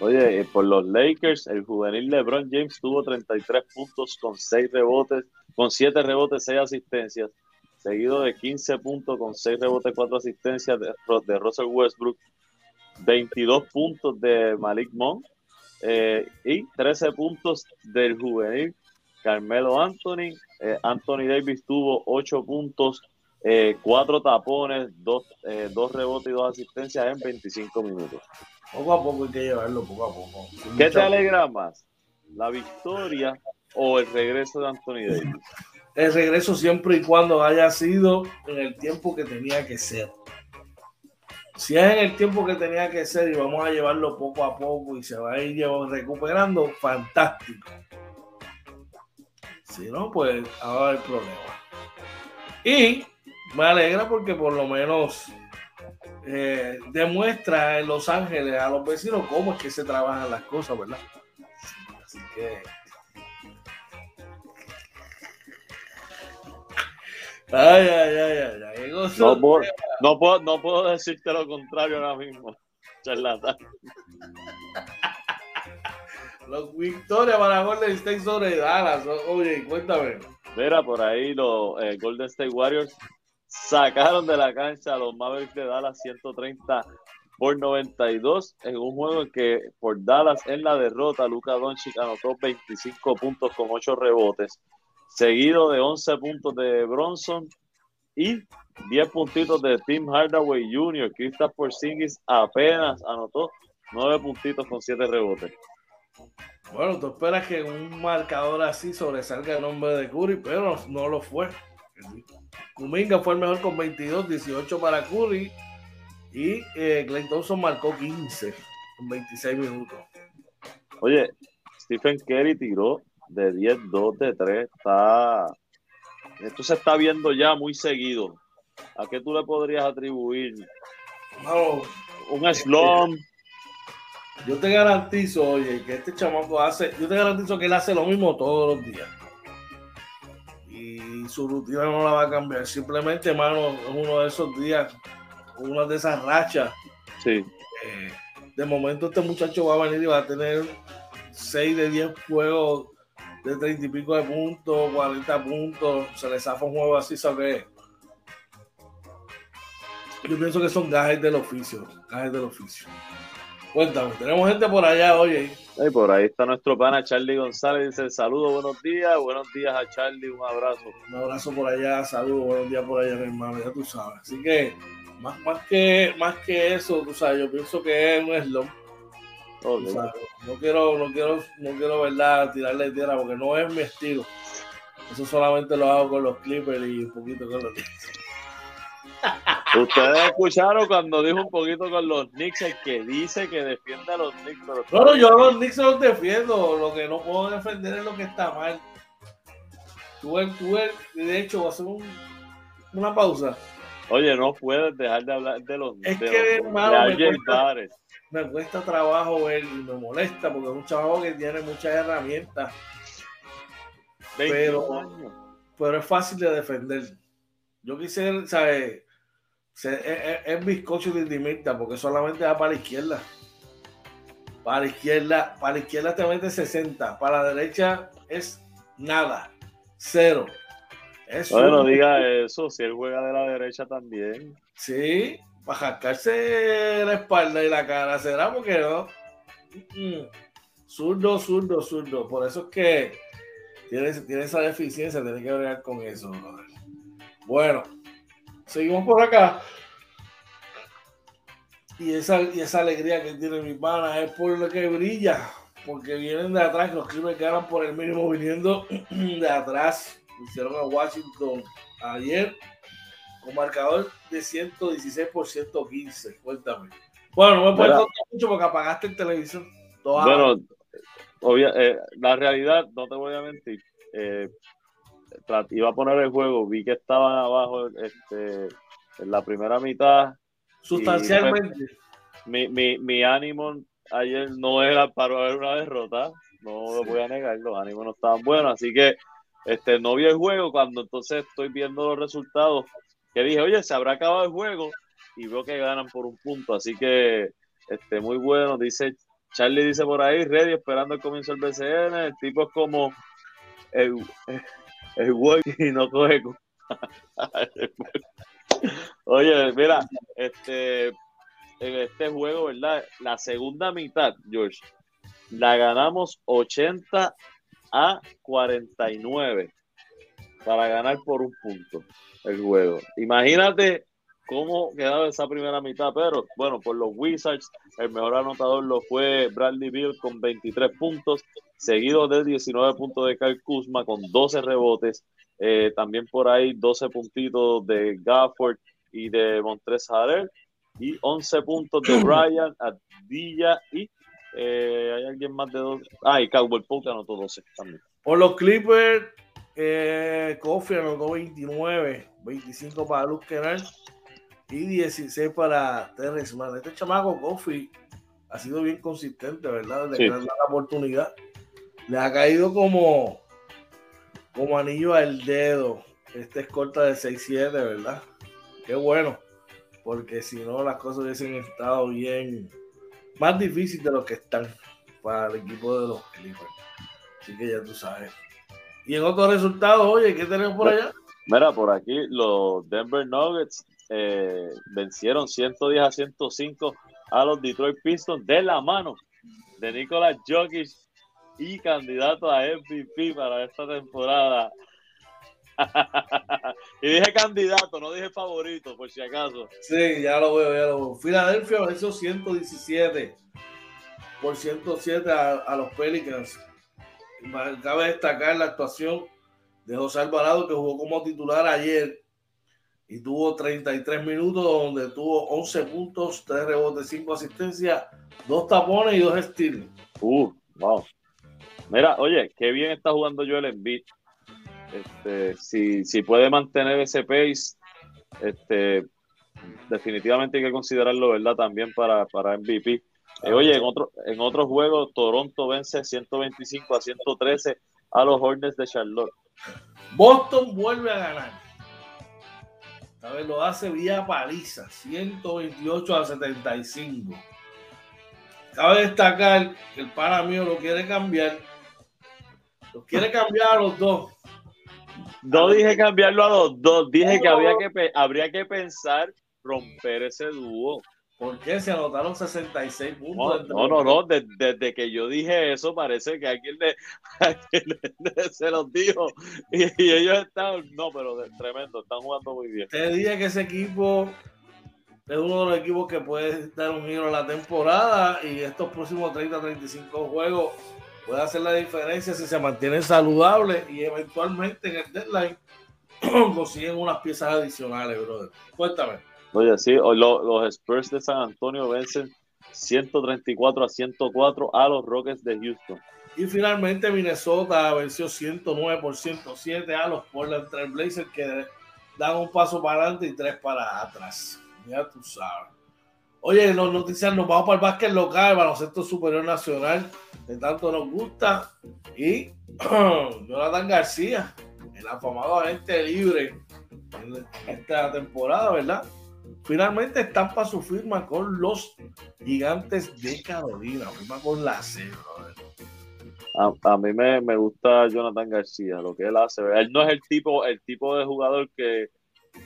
Speaker 2: Oye, eh, por los Lakers, el juvenil LeBron James tuvo 33 puntos con 6 rebotes, con 7 rebotes, 6 asistencias seguido de 15 puntos con 6 rebotes, 4 asistencias de, de Russell Westbrook, 22 puntos de Malik Monk eh, y 13 puntos del juvenil Carmelo Anthony. Eh, Anthony Davis tuvo 8 puntos, 4 eh, tapones, 2, rebotes y 2 asistencias en 25 minutos.
Speaker 1: Poco a poco hay que llevarlo, poco a poco.
Speaker 2: ¿Qué te alegra más? ¿La victoria o el regreso de Anthony Davis?
Speaker 1: el regreso siempre y cuando haya sido en el tiempo que tenía que ser. Si es en el tiempo que tenía que ser y vamos a llevarlo poco a poco y se va a ir recuperando, fantástico. Si no, pues va a haber problema. Y me alegra porque por lo menos eh, demuestra en Los Ángeles a los vecinos cómo es que se trabajan las cosas, ¿verdad? Así que Ay, ay, ay, ay.
Speaker 2: No, puedo, no, puedo, no puedo decirte lo contrario ahora mismo, charlatán. [LAUGHS]
Speaker 1: Los victorias para Golden State sobre Dallas. Oye, cuéntame.
Speaker 2: Mira, por ahí los eh, Golden State Warriors sacaron de la cancha a los Mavericks de Dallas 130 por 92 en un juego en que por Dallas en la derrota Luca Doncic anotó 25 puntos con 8 rebotes seguido de 11 puntos de Bronson y 10 puntitos de Tim Hardaway Jr. Kristaps Porzingis apenas anotó 9 puntitos con 7 rebotes.
Speaker 1: Bueno, tú esperas que un marcador así sobresalga el nombre de Curry, pero no lo fue. Kuminga fue el mejor con 22, 18 para Curry y eh, Thompson marcó 15 en 26 minutos.
Speaker 2: Oye, Stephen Curry tiró de 10, 2 de 3. Está, esto se está viendo ya muy seguido. ¿A qué tú le podrías atribuir? un slump.
Speaker 1: Yo te garantizo, oye, que este chamaco hace, yo te garantizo que él hace lo mismo todos los días. Y su rutina no la va a cambiar. Simplemente, hermano, es uno de esos días, una de esas rachas.
Speaker 2: Sí.
Speaker 1: Eh, de momento este muchacho va a venir y va a tener 6 de 10 juegos de 30 y pico de puntos, 40 puntos, se le zafa un juego así, ¿sabes? Yo pienso que son gajes del oficio, gajes del oficio. Cuéntame, tenemos gente por allá, oye.
Speaker 2: por ahí está nuestro pana Charlie González, dice saludos, buenos días, buenos días a Charlie, un abrazo.
Speaker 1: Un abrazo por allá, saludos, buenos días por allá, mi hermano, ya tú sabes. Así que, más, más, que, más que eso, tú sabes, yo pienso que es un slump no quiero, no quiero, no quiero, verdad, tirarle tierra porque no es mi estilo. Eso solamente lo hago con los clippers y un poquito con los [LAUGHS]
Speaker 2: Ustedes escucharon cuando dijo un poquito con los Knicks, el que dice que defiende a los Knicks. Pero
Speaker 1: no, no, yo a los Knicks los defiendo. Lo que no puedo defender es lo que está mal. Tú, tú de hecho, voy a hacer un, una pausa.
Speaker 2: Oye, no puedes dejar de hablar de los
Speaker 1: Es que, hermano, me cuesta, me cuesta trabajo ver y me molesta porque es un chaval que tiene muchas herramientas. Pero, pero es fácil de defender. Yo quisiera, ¿sabes? Es, bizcocho de dimita porque solamente va para la izquierda. Para la izquierda, para la izquierda te mete 60, para la derecha es nada, cero.
Speaker 2: bueno, diga eso, si él juega de la derecha también.
Speaker 1: Sí, para jascarse la espalda y la cara, será porque no. Zurdo, zurdo, zurdo. Por eso es que tiene, tiene esa deficiencia, tiene que bregar con eso. Bueno, seguimos por acá. Y esa, y esa alegría que tiene mi pana es por lo que brilla, porque vienen de atrás, los Clippers ganan por el mínimo viniendo de atrás. Hicieron a Washington ayer con marcador de 116 por 115. Cuéntame. Bueno, no me puedes contar mucho porque apagaste el televisor.
Speaker 2: bueno, eh, la realidad, no te voy a mentir. Eh, iba a poner el juego, vi que estaban abajo este, en la primera mitad.
Speaker 1: Sustancialmente.
Speaker 2: mi, mi, mi, ánimo ayer no era para ver una derrota, no lo voy a negar, los ánimos no estaban buenos, así que este, no vi el juego cuando entonces estoy viendo los resultados, que dije, oye, se habrá acabado el juego y veo que ganan por un punto, así que este, muy bueno, dice Charlie dice por ahí, ready, esperando el comienzo del BCN, el tipo es como el, el y no coge. Oye, mira, este, en este juego, ¿verdad? La segunda mitad, George, la ganamos 80 a 49 para ganar por un punto el juego. Imagínate cómo quedaba esa primera mitad, pero bueno, por los Wizards, el mejor anotador lo fue Bradley Bill con 23 puntos, seguido de 19 puntos de Kyle Kuzma con 12 rebotes, eh, también por ahí 12 puntitos de Gafford y de Montres Harrell, y 11 puntos de [CLEARS THROAT] Brian, Adilla y eh, hay alguien más de dos. Ah, y Cowboy Poke anotó 12 también.
Speaker 1: Por los Clippers, eh, Kofi anotó 29, 25 para Luke Kennard y 16 para Terrence Mann. Este chamaco Kofi ha sido bien consistente, ¿verdad? Le la oportunidad. Le ha caído como, como anillo al dedo. Este es corta de 6-7, ¿verdad? Qué bueno. Porque si no, las cosas hubiesen estado bien más difíciles de lo que están para el equipo de los Clippers. Así que ya tú sabes. Y en otros resultados, oye, ¿qué tenemos por allá?
Speaker 2: Mira, por aquí los Denver Nuggets eh, vencieron 110 a 105 a los Detroit Pistons de la mano de Nicolas Jokic y candidato a MVP para esta temporada. [LAUGHS] y dije candidato, no dije favorito, por si acaso.
Speaker 1: Sí, ya lo veo, ya lo veo. Filadelfia venció 117 por 107 a, los Pelicans. Cabe destacar la actuación de José Alvarado, que jugó como titular ayer y tuvo 33 minutos donde tuvo 11 puntos, 3 rebotes, 5 asistencias, 2 tapones y 2 steals.
Speaker 2: Uh, wow. Mira, oye, qué bien está jugando Joel Embiid. Este, si, si puede mantener ese pace, este, definitivamente hay que considerarlo, ¿verdad? También para, para MVP. Eh, oye, en otro, en otros juegos, Toronto vence 125 a 113 a los Hornets de Charlotte.
Speaker 1: Boston vuelve a ganar vez Lo hace vía paliza, 128 a 75. Cabe destacar que el pana mío lo quiere cambiar. Lo quiere cambiar a los dos.
Speaker 2: No dije cambiarlo a los dos, dije que, había que habría que pensar romper ese dúo.
Speaker 1: ¿Por qué se anotaron 66 puntos?
Speaker 2: No, no, no, desde, que yo dije eso parece que alguien, le, [LAUGHS] se los dijo y, ellos están, no, pero tremendo, están jugando muy bien.
Speaker 1: Te dije que ese equipo es uno de los equipos que puede dar un giro a la temporada y estos próximos 30, 35 juegos puede hacer la diferencia si se mantienen saludables y eventualmente en el deadline [CLEARS THROAT] consiguen unas piezas adicionales, brother. Cuéntame.
Speaker 2: Oye, sí, los Spurs de San Antonio vencen 134 a 104 a los Rockets de Houston.
Speaker 1: Y finalmente Minnesota venció 109 por 107 a los Portland Trail Blazers que dan un paso para adelante y tres para atrás. Ya tú sabes. Oye, los noticias nos vamos para el básquet local, para baloncesto superior nacional, que tanto nos gusta. Y [CLEARS THROAT] Jonathan García, el afamado agente libre en esta temporada, ¿verdad? Finalmente están para su firma con los gigantes de Carolina, firma con la C,
Speaker 2: a, a, mí me, me, gusta Jonathan García, lo que él hace. Él no es el tipo, el tipo de jugador que,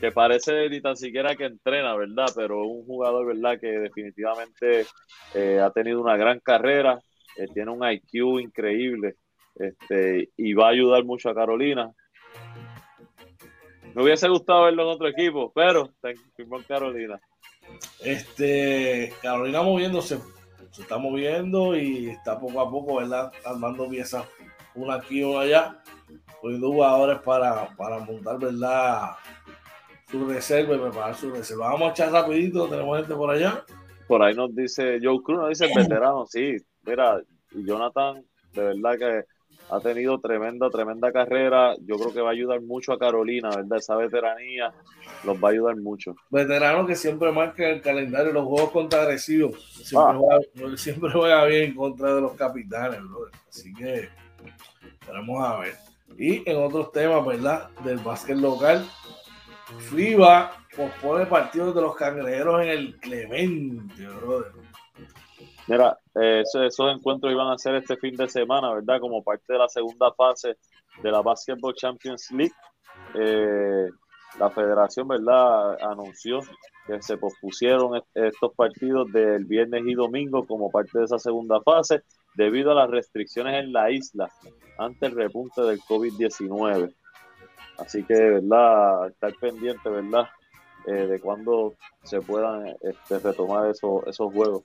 Speaker 2: que parece ni tan siquiera que entrena, ¿verdad? Pero un jugador, ¿verdad? Que definitivamente eh, ha tenido una gran carrera, eh, tiene un IQ increíble este, y va a ayudar mucho a Carolina. Me hubiese gustado verlo en otro equipo, pero firmó en Carolina.
Speaker 1: Este, Carolina moviéndose, se está moviendo y está poco a poco, ¿verdad? Armando piezas, una aquí, una allá, poniendo jugadores para, para montar, ¿verdad? Su reserva y preparar su reserva. Vamos a echar rapidito, tenemos gente por allá.
Speaker 2: Por ahí nos dice Joe Cruz, nos dice veterano, sí, mira, Jonathan, de verdad que ha tenido tremenda, tremenda carrera. Yo creo que va a ayudar mucho a Carolina, ¿verdad? Esa veteranía los va a ayudar mucho.
Speaker 1: Veterano que siempre marca el calendario los juegos contra agresivos. Siempre, ah. [LAUGHS] siempre juega bien en contra de los capitanes, brother. Así que vamos a ver. Y en otros temas, ¿verdad? Del básquet local, FIBA pospone partidos de los cangrejeros en el Clemente.
Speaker 2: Mira, esos, encuentros iban a ser este fin de semana, ¿verdad? Como parte de la segunda fase de la Basketball Champions League. Eh, la federación, ¿verdad? Anunció que se pospusieron estos partidos del viernes y domingo como parte de esa segunda fase debido a las restricciones en la isla ante el repunte del COVID-19. Así que, ¿verdad? Estar pendiente, ¿verdad? Eh, de cuándo se puedan este, retomar esos, esos juegos.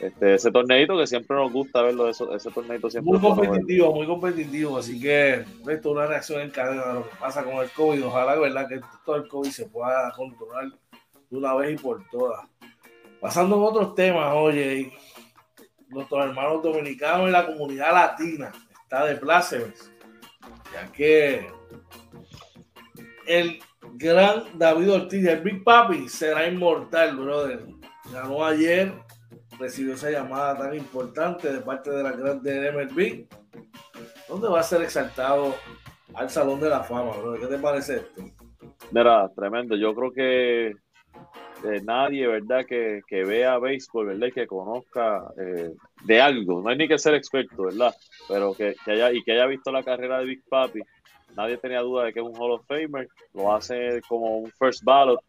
Speaker 2: Este, ese torneito que siempre nos gusta verlo, eso, ese torneito siempre.
Speaker 1: Muy competitivo, muy competitivo, así que esto es una reacción en cadena de lo que pasa con el COVID. Ojalá, ¿verdad? Que todo el COVID se pueda controlar de una vez y por todas. Pasando a otros temas, oye, nuestros hermanos dominicanos en la comunidad latina está de plácemes, ya que el gran David Ortiz, el Big Papi, será inmortal, brother. Ganó ayer recibió esa llamada tan importante de parte de la grande MLB, ¿dónde va a ser exaltado al Salón de la Fama, bro? ¿Qué te parece esto?
Speaker 2: Mira, tremendo. Yo creo que eh, nadie, ¿verdad? Que, que, vea béisbol, ¿verdad? Que conozca eh, de algo. No hay ni que ser experto, ¿verdad? Pero que, que, haya, y que haya visto la carrera de Big Papi. Nadie tenía duda de que es un Hall of Famer. Lo hace como un first ballot,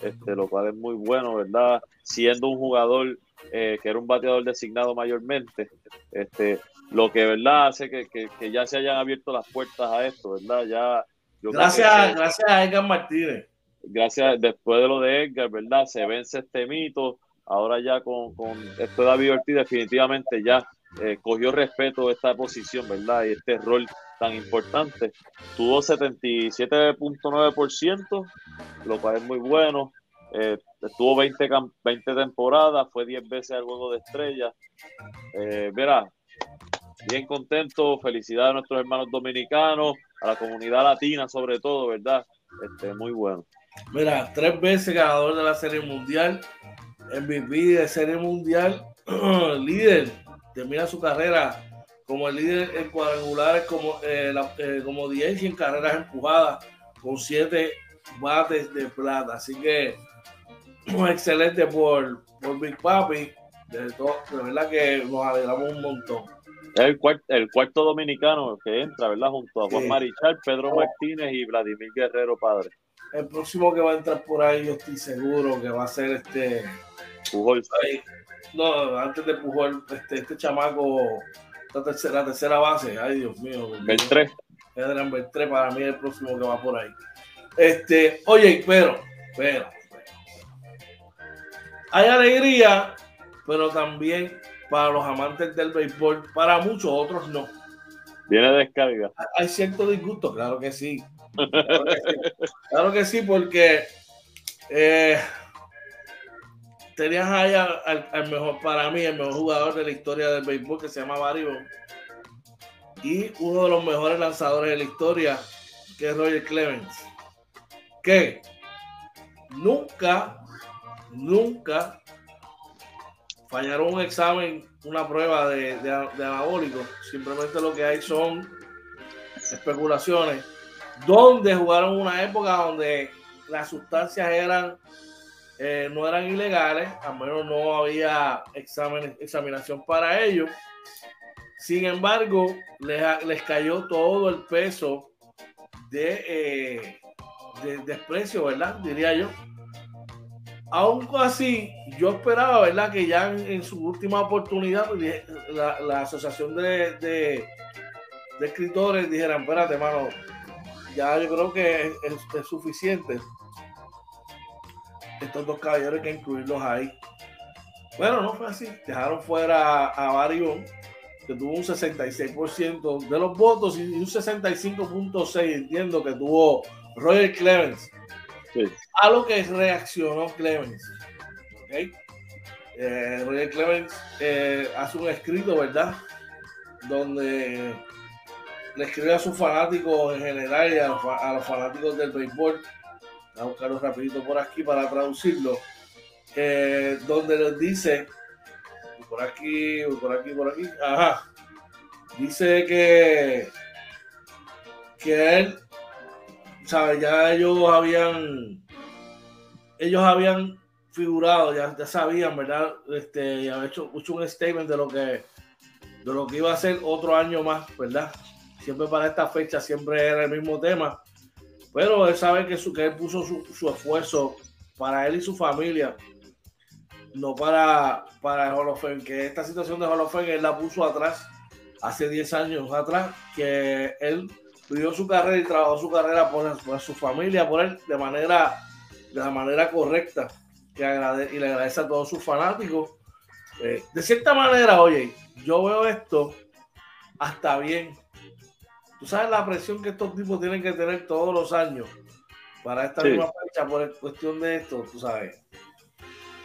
Speaker 2: este, lo cual es muy bueno, ¿verdad? Siendo un jugador eh, que era un bateador designado mayormente, este, lo que verdad hace que, que, ya se hayan abierto las puertas a esto, ¿verdad? Ya,
Speaker 1: gracias, gracias a Edgar Martínez.
Speaker 2: Gracias, después de lo de Edgar, ¿verdad? Se vence este mito, ahora ya con, con esto de David Ortiz definitivamente ya eh, cogió respeto esta posición, ¿verdad? Y este rol tan importante. Tuvo 77.9%, lo cual es muy bueno. Eh, estuvo 20, 20 temporadas, fue 10 veces al juego de estrellas. Eh, verá, bien contento, felicidades a nuestros hermanos dominicanos, a la comunidad latina sobre todo, ¿verdad? Este, muy bueno.
Speaker 1: Mira, tres veces ganador de la Serie Mundial, MVP de Serie Mundial, [CLEARS THROAT] líder, termina su carrera como el líder en cuadrangulares, como, eh, eh como 10 y en carreras empujadas, con 7 bates de plata. Así que excelente por, por Big Papi. De, todo, de verdad que nos alegramos un montón.
Speaker 2: El, cuarto, el cuarto dominicano que entra, ¿verdad? Junto a Juan Marichal, Pedro Martínez y Vladimir Guerrero Padre.
Speaker 1: El próximo que va a entrar por ahí, yo estoy seguro que va a ser este.
Speaker 2: Pujol.
Speaker 1: No, antes de Pujol, este, este chamaco, la tercera, tercera base. Ay, Dios mío.
Speaker 2: Beltré.
Speaker 1: Adrián Beltré para mí es el próximo que va por ahí. Este, oye, pero, pero, hay alegría, pero también para los amantes del béisbol, para muchos otros no.
Speaker 2: Viene descarga.
Speaker 1: Hay cierto disgusto, claro que sí. Claro que sí, porque eh, tenías ahí al, mejor, para mí, el mejor jugador de la historia del béisbol que se llama Barry Y uno de los mejores lanzadores de la historia, que es Roger Clemens. Que nunca, nunca fallaron un examen, una prueba de, de, anabólico. Simplemente lo que hay son especulaciones. Donde jugaron una época donde las sustancias eran eh, no eran ilegales, al menos no había examen, examinación para ellos. Sin embargo, les, les cayó todo el peso de, eh, de desprecio, ¿verdad? Diría yo. Aún así, yo esperaba, ¿verdad? Que ya en, su última oportunidad la, asociación de, de, escritores dijeran, espérate, hermano, ya yo creo que es suficiente estos dos caballeros hay que incluirlos ahí. Bueno, no fue así. Dejaron fuera a Barion, que tuvo un 66% de los votos y un 65.6% entiendo que tuvo Roger Clemens. A lo que reaccionó Clemens. ¿Okay? Eh, Roger Clemens eh, hace un escrito, ¿verdad? Donde le escribe a sus fanáticos en general y a los fanáticos del béisbol a buscarlo rapidito por aquí para traducirlo, eh, donde les dice, por aquí, por aquí, por aquí, ajá, dice que, que él, sabe, ya ellos habían, ellos habían figurado, ya, ya sabían, ¿verdad? Este, y había hecho, hecho un statement de lo que de lo que iba a ser otro año más, ¿verdad? Siempre para esta fecha siempre era el mismo tema pero él sabe que, su, que él puso su, esfuerzo para él y su familia, no para, para el que esta situación de Holofen él la puso atrás, hace 10 años atrás, que él vivió su carrera y trabajó su carrera por, su familia, por él, de manera, de la manera correcta, que y le agradece a todos sus fanáticos. Eh, de cierta manera, oye, yo veo esto hasta bien, Tú sabes la presión que estos tipos tienen que tener todos los años para esta misma fecha por cuestión de esto, tú sabes.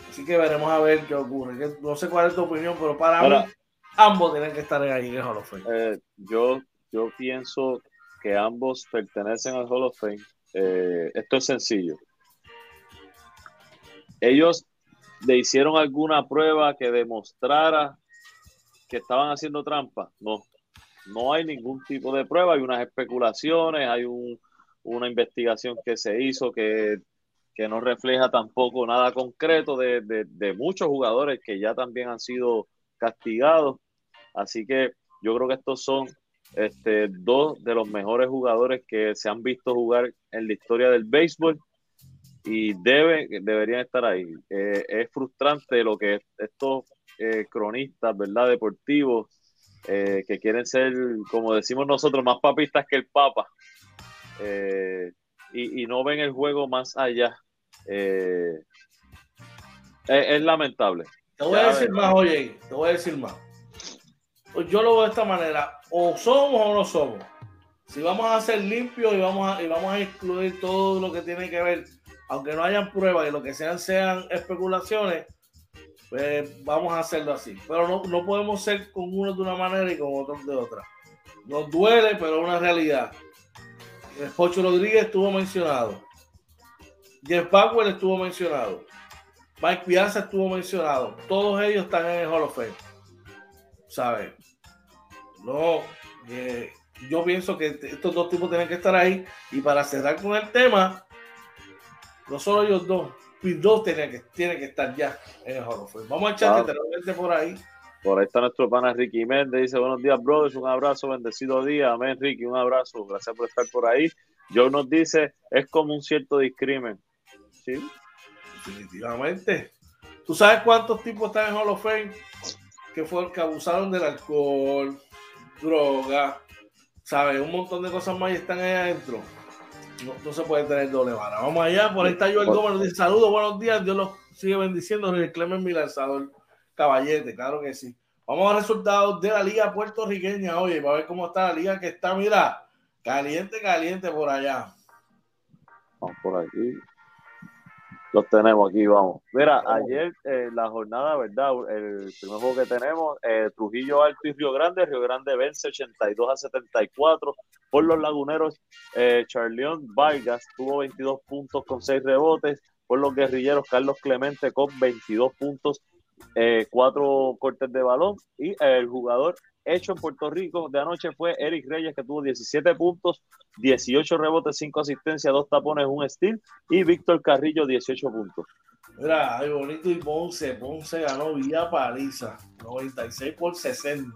Speaker 1: Así que veremos a ver qué ocurre. No sé cuál es tu opinión, pero para mí ambos tienen que estar ahí en el Hall of Fame.
Speaker 2: Eh, yo, yo pienso que ambos pertenecen al Hall of Fame. Eh, esto es sencillo. Ellos le hicieron alguna prueba que demostrara que estaban haciendo trampa. No, no hay ningún tipo de prueba, hay unas especulaciones, hay una investigación que se hizo que, no refleja tampoco nada concreto de, muchos jugadores que ya también han sido castigados. Así que yo creo que estos son este, dos de los mejores jugadores que se han visto jugar en la historia del béisbol y debe, deberían estar ahí. Eh, es frustrante lo que estos eh, cronistas, ¿verdad? Deportivos eh, que quieren ser, como decimos nosotros, más papistas que el Papa eh, y, no ven el juego más allá. Eh, es, lamentable.
Speaker 1: Te voy a decir más, oye, te voy a decir más. Pues yo lo veo de esta manera, o somos o no somos. Si vamos a ser limpios y vamos a, y vamos a excluir todo lo que tiene que ver, aunque no hayan pruebas y lo que sean sean especulaciones, pues vamos a hacerlo así. Pero no, no podemos ser con uno de una manera y con otros de otra. Nos duele, pero es una realidad. El Pocho Rodríguez estuvo mencionado. Jeff Bagwell estuvo mencionado. Mike Piazza estuvo mencionado. Todos ellos están en el Hall of Fame. ¿Sabes? No, eh, yo pienso que estos dos tipos tienen que estar ahí. Y para cerrar con el tema, no solo ellos dos, dos tiene que, tiene que estar ya en el Hall Vamos a echar por ahí.
Speaker 2: Por ahí está nuestro pana Ricky Méndez. Dice: Buenos días, brothers. Un abrazo, bendecido día. Amén, Ricky. Un abrazo. Gracias por estar por ahí. Joe nos dice: Es como un cierto discrimen. Sí.
Speaker 1: Definitivamente. ¿Tú sabes cuántos tipos están en Hall of Fame? Que, fue, que abusaron del alcohol, droga, ¿sabes? Un montón de cosas más y están ahí adentro no, se puede tener doble vara. Vamos allá, por ahí está Joel Gómez, nos dice saludos, buenos días, Dios los sigue bendiciendo, el Clemen mi lanzador caballete, claro que sí. Vamos a resultados de la liga puertorriqueña, oye, para ver cómo está la liga que está, mira, caliente, caliente por allá.
Speaker 2: Vamos por aquí. Los tenemos aquí, vamos. Mira, ayer eh, la jornada, ¿verdad? El primer juego que tenemos, eh, Trujillo Alto y Río Grande. Río Grande vence 82 a 74 por los laguneros. Eh, Charleón Vargas tuvo 22 puntos con 6 rebotes. Por los guerrilleros, Carlos Clemente con 22 puntos, 4 cortes de balón. Y el jugador hecho en Puerto Rico de anoche fue Eric Reyes, que tuvo 17 puntos, 18 rebotes, 5 asistencias, 2 tapones, un steal, y Víctor Carrillo, 18 puntos.
Speaker 1: Mira, hay bonito y Ponce. Ponce ganó vía paliza, 96 por 60.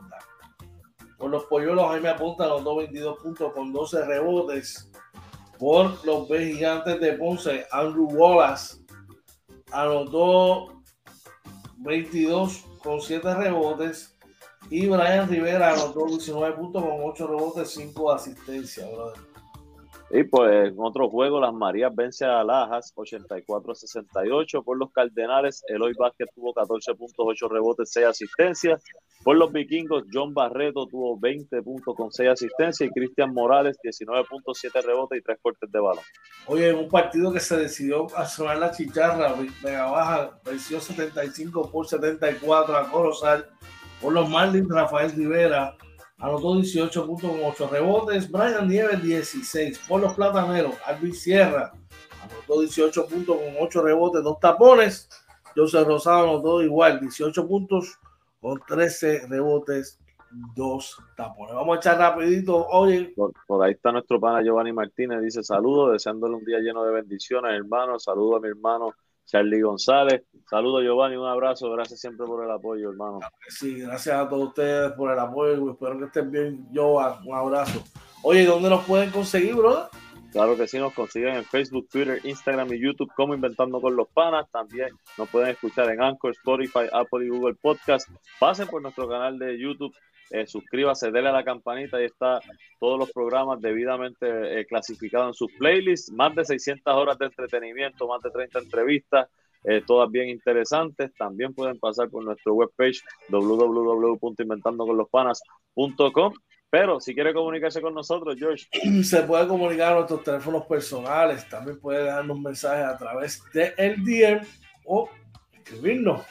Speaker 1: Por los polluelos, ahí me apuntan los 22 puntos con 12 rebotes. Por los B gigantes de Ponce, Andrew Wallace anotó 22 con 7 rebotes. Y Brian Rivera anotó 19 puntos con 8 rebotes, 5 asistencias, brother.
Speaker 2: Y pues en otro juego, las Marías vence a Lajas 84-68. Por los Cardenales, Eloy Vázquez tuvo 14 puntos, 8 rebotes, 6 asistencias. Por los Vikingos, John Barreto tuvo 20 puntos con 6 asistencias y Cristian Morales 19 puntos, 7 rebotes y 3 cortes de balón.
Speaker 1: Oye, en un partido que se decidió a sonar la chicharra, Vega Baja venció 75 por 74 a Corozal por los Marlins, Rafael Rivera anotó 18 puntos con 8 rebotes. Brian Nieves, 16. Por los Plataneros, Alvin Sierra anotó 18 puntos con 8 rebotes, 2 tapones. José Rosado anotó igual, 18 puntos con 13 rebotes, 2 tapones. Vamos a echar rapidito. Oye.
Speaker 2: Por, ahí está nuestro pana Giovanni Martínez. Dice saludos, deseándole un día lleno de bendiciones, hermano. Saludos a mi hermano Charlie González. Saludos, Giovanni, un abrazo. Gracias siempre por el apoyo, hermano.
Speaker 1: Sí, gracias a todos ustedes por el apoyo. Espero que estén bien, Giovanni. Un abrazo. Oye, ¿dónde nos pueden conseguir, bro?
Speaker 2: Claro que sí, nos consiguen en Facebook, Twitter, Instagram y YouTube como Inventando con los Panas. También nos pueden escuchar en Anchor, Spotify, Apple y Google Podcast. Pasen por nuestro canal de YouTube, eh, suscríbase, denle a la campanita y está todos los programas debidamente eh, clasificados en sus playlists. Más de 600 horas de entretenimiento, más de 30 entrevistas, eh, todas bien interesantes. También pueden pasar por nuestro webpage www.inventandoconlospanas.com. Pero si quiere comunicarse con nosotros, George. [CLEARS THROAT]
Speaker 1: Se puede comunicar a nuestros teléfonos personales. También puede dejarnos mensajes a través de el DM o escribirnos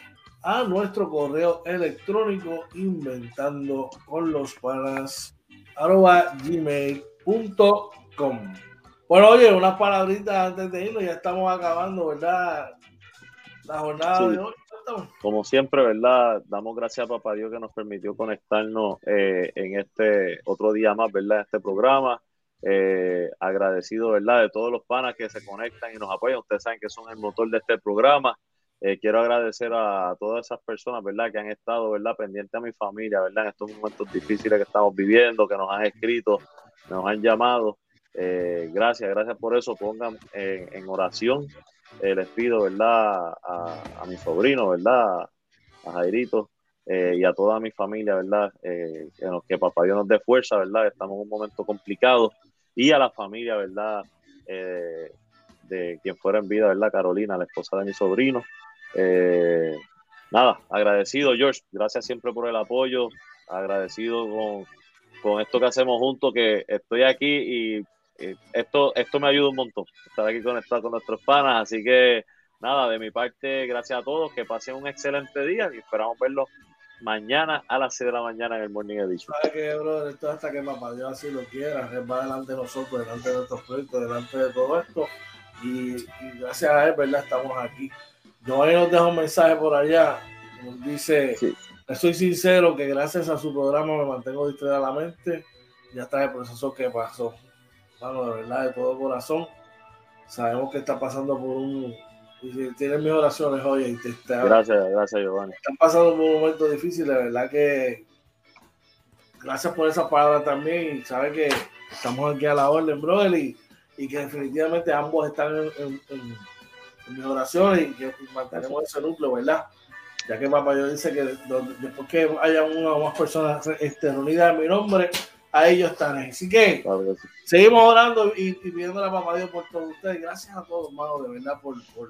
Speaker 1: a nuestro correo electrónico inventando con los panas arroba gmail.com. Bueno, oye, unas palabritas antes de irnos, ya estamos acabando, ¿verdad? La jornada de hoy.
Speaker 2: Como siempre, ¿verdad? Damos gracias a Papá Dios que nos permitió conectarnos eh, en este otro día más, ¿verdad? Este programa. Eh, agradecido, ¿verdad? De todos los panas que se conectan y nos apoyan. Ustedes saben que son el motor de este programa. Eh, quiero agradecer a todas esas personas, ¿verdad? Que han estado, ¿verdad? Pendientes a mi familia, ¿verdad? En estos momentos difíciles que estamos viviendo, que nos han escrito, nos han llamado. Eh, gracias, gracias por eso. Pongan en oración. Eh, les pido, ¿verdad? A, mi sobrino, ¿verdad? A Jairito y a toda mi familia, ¿verdad? que, que papá Dios nos dé fuerza, ¿verdad? Estamos en un momento complicado. Y a la familia, ¿verdad? de quien fuera en vida, ¿verdad? Carolina, la esposa de mi sobrino. Eh, nada, agradecido, George. Gracias siempre por el apoyo. Agradecido con, esto que hacemos juntos, que estoy aquí y, esto, esto me ayuda un montón. Estar aquí conectado con nuestros panas. Así que nada, de mi parte, gracias a todos. Que pasen un excelente día y esperamos verlos mañana a las 6 de la mañana en el Morning Edition.
Speaker 1: ¿Sabes qué, brother? Esto hasta que papá Dios así lo quiera, va delante de nosotros, delante de nuestros proyectos, delante de todo esto. Y, y gracias a él, ¿verdad? Estamos aquí. Giovanni nos deja un mensaje por allá. Nos dice: Estoy sincero que gracias a su programa me mantengo distraída la mente. Ya está el proceso que pasó. Bueno, de verdad, de todo corazón. Sabemos que está pasando por un. Tienes mis oraciones, oye.
Speaker 2: gracias, gracias, Giovanni.
Speaker 1: Están pasando por un momento difícil, de verdad que. Gracias por esa palabra también. Y sabe que estamos aquí a la orden, brother. Y, y que definitivamente ambos están en en mis oraciones y que mantenemos ese núcleo, ¿verdad? Ya que Papá Dios dice que después que haya una o más personas este, reunidas en mi nombre, a ellos estaré. Así que seguimos orando y, pidiendo a Papá Dios por todos ustedes. Gracias a todos, hermanos, de verdad, por, por,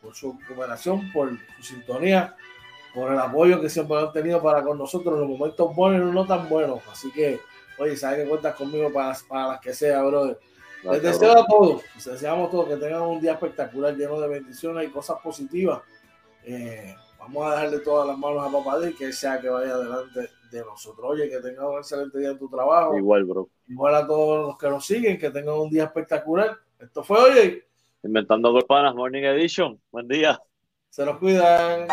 Speaker 1: por su cooperación, por su sintonía, por el apoyo que siempre han tenido para con nosotros en los momentos buenos y no tan buenos. Así que, oye, sabes que cuentas conmigo para, para las que sea, brother. Les deseo a todos, les deseamos a todos que tengan un día espectacular, lleno de bendiciones y cosas positivas. Eh, vamos a dejarle todas las manos a papá y que sea que vaya adelante de nosotros. Oye, que tengan un excelente día en tu trabajo.
Speaker 2: Igual, bro.
Speaker 1: Igual a todos los que nos siguen, que tengan un día espectacular. Esto fue, oye.
Speaker 2: Inventando Golpanas Morning Edition. Buen día.
Speaker 1: Se los cuidan.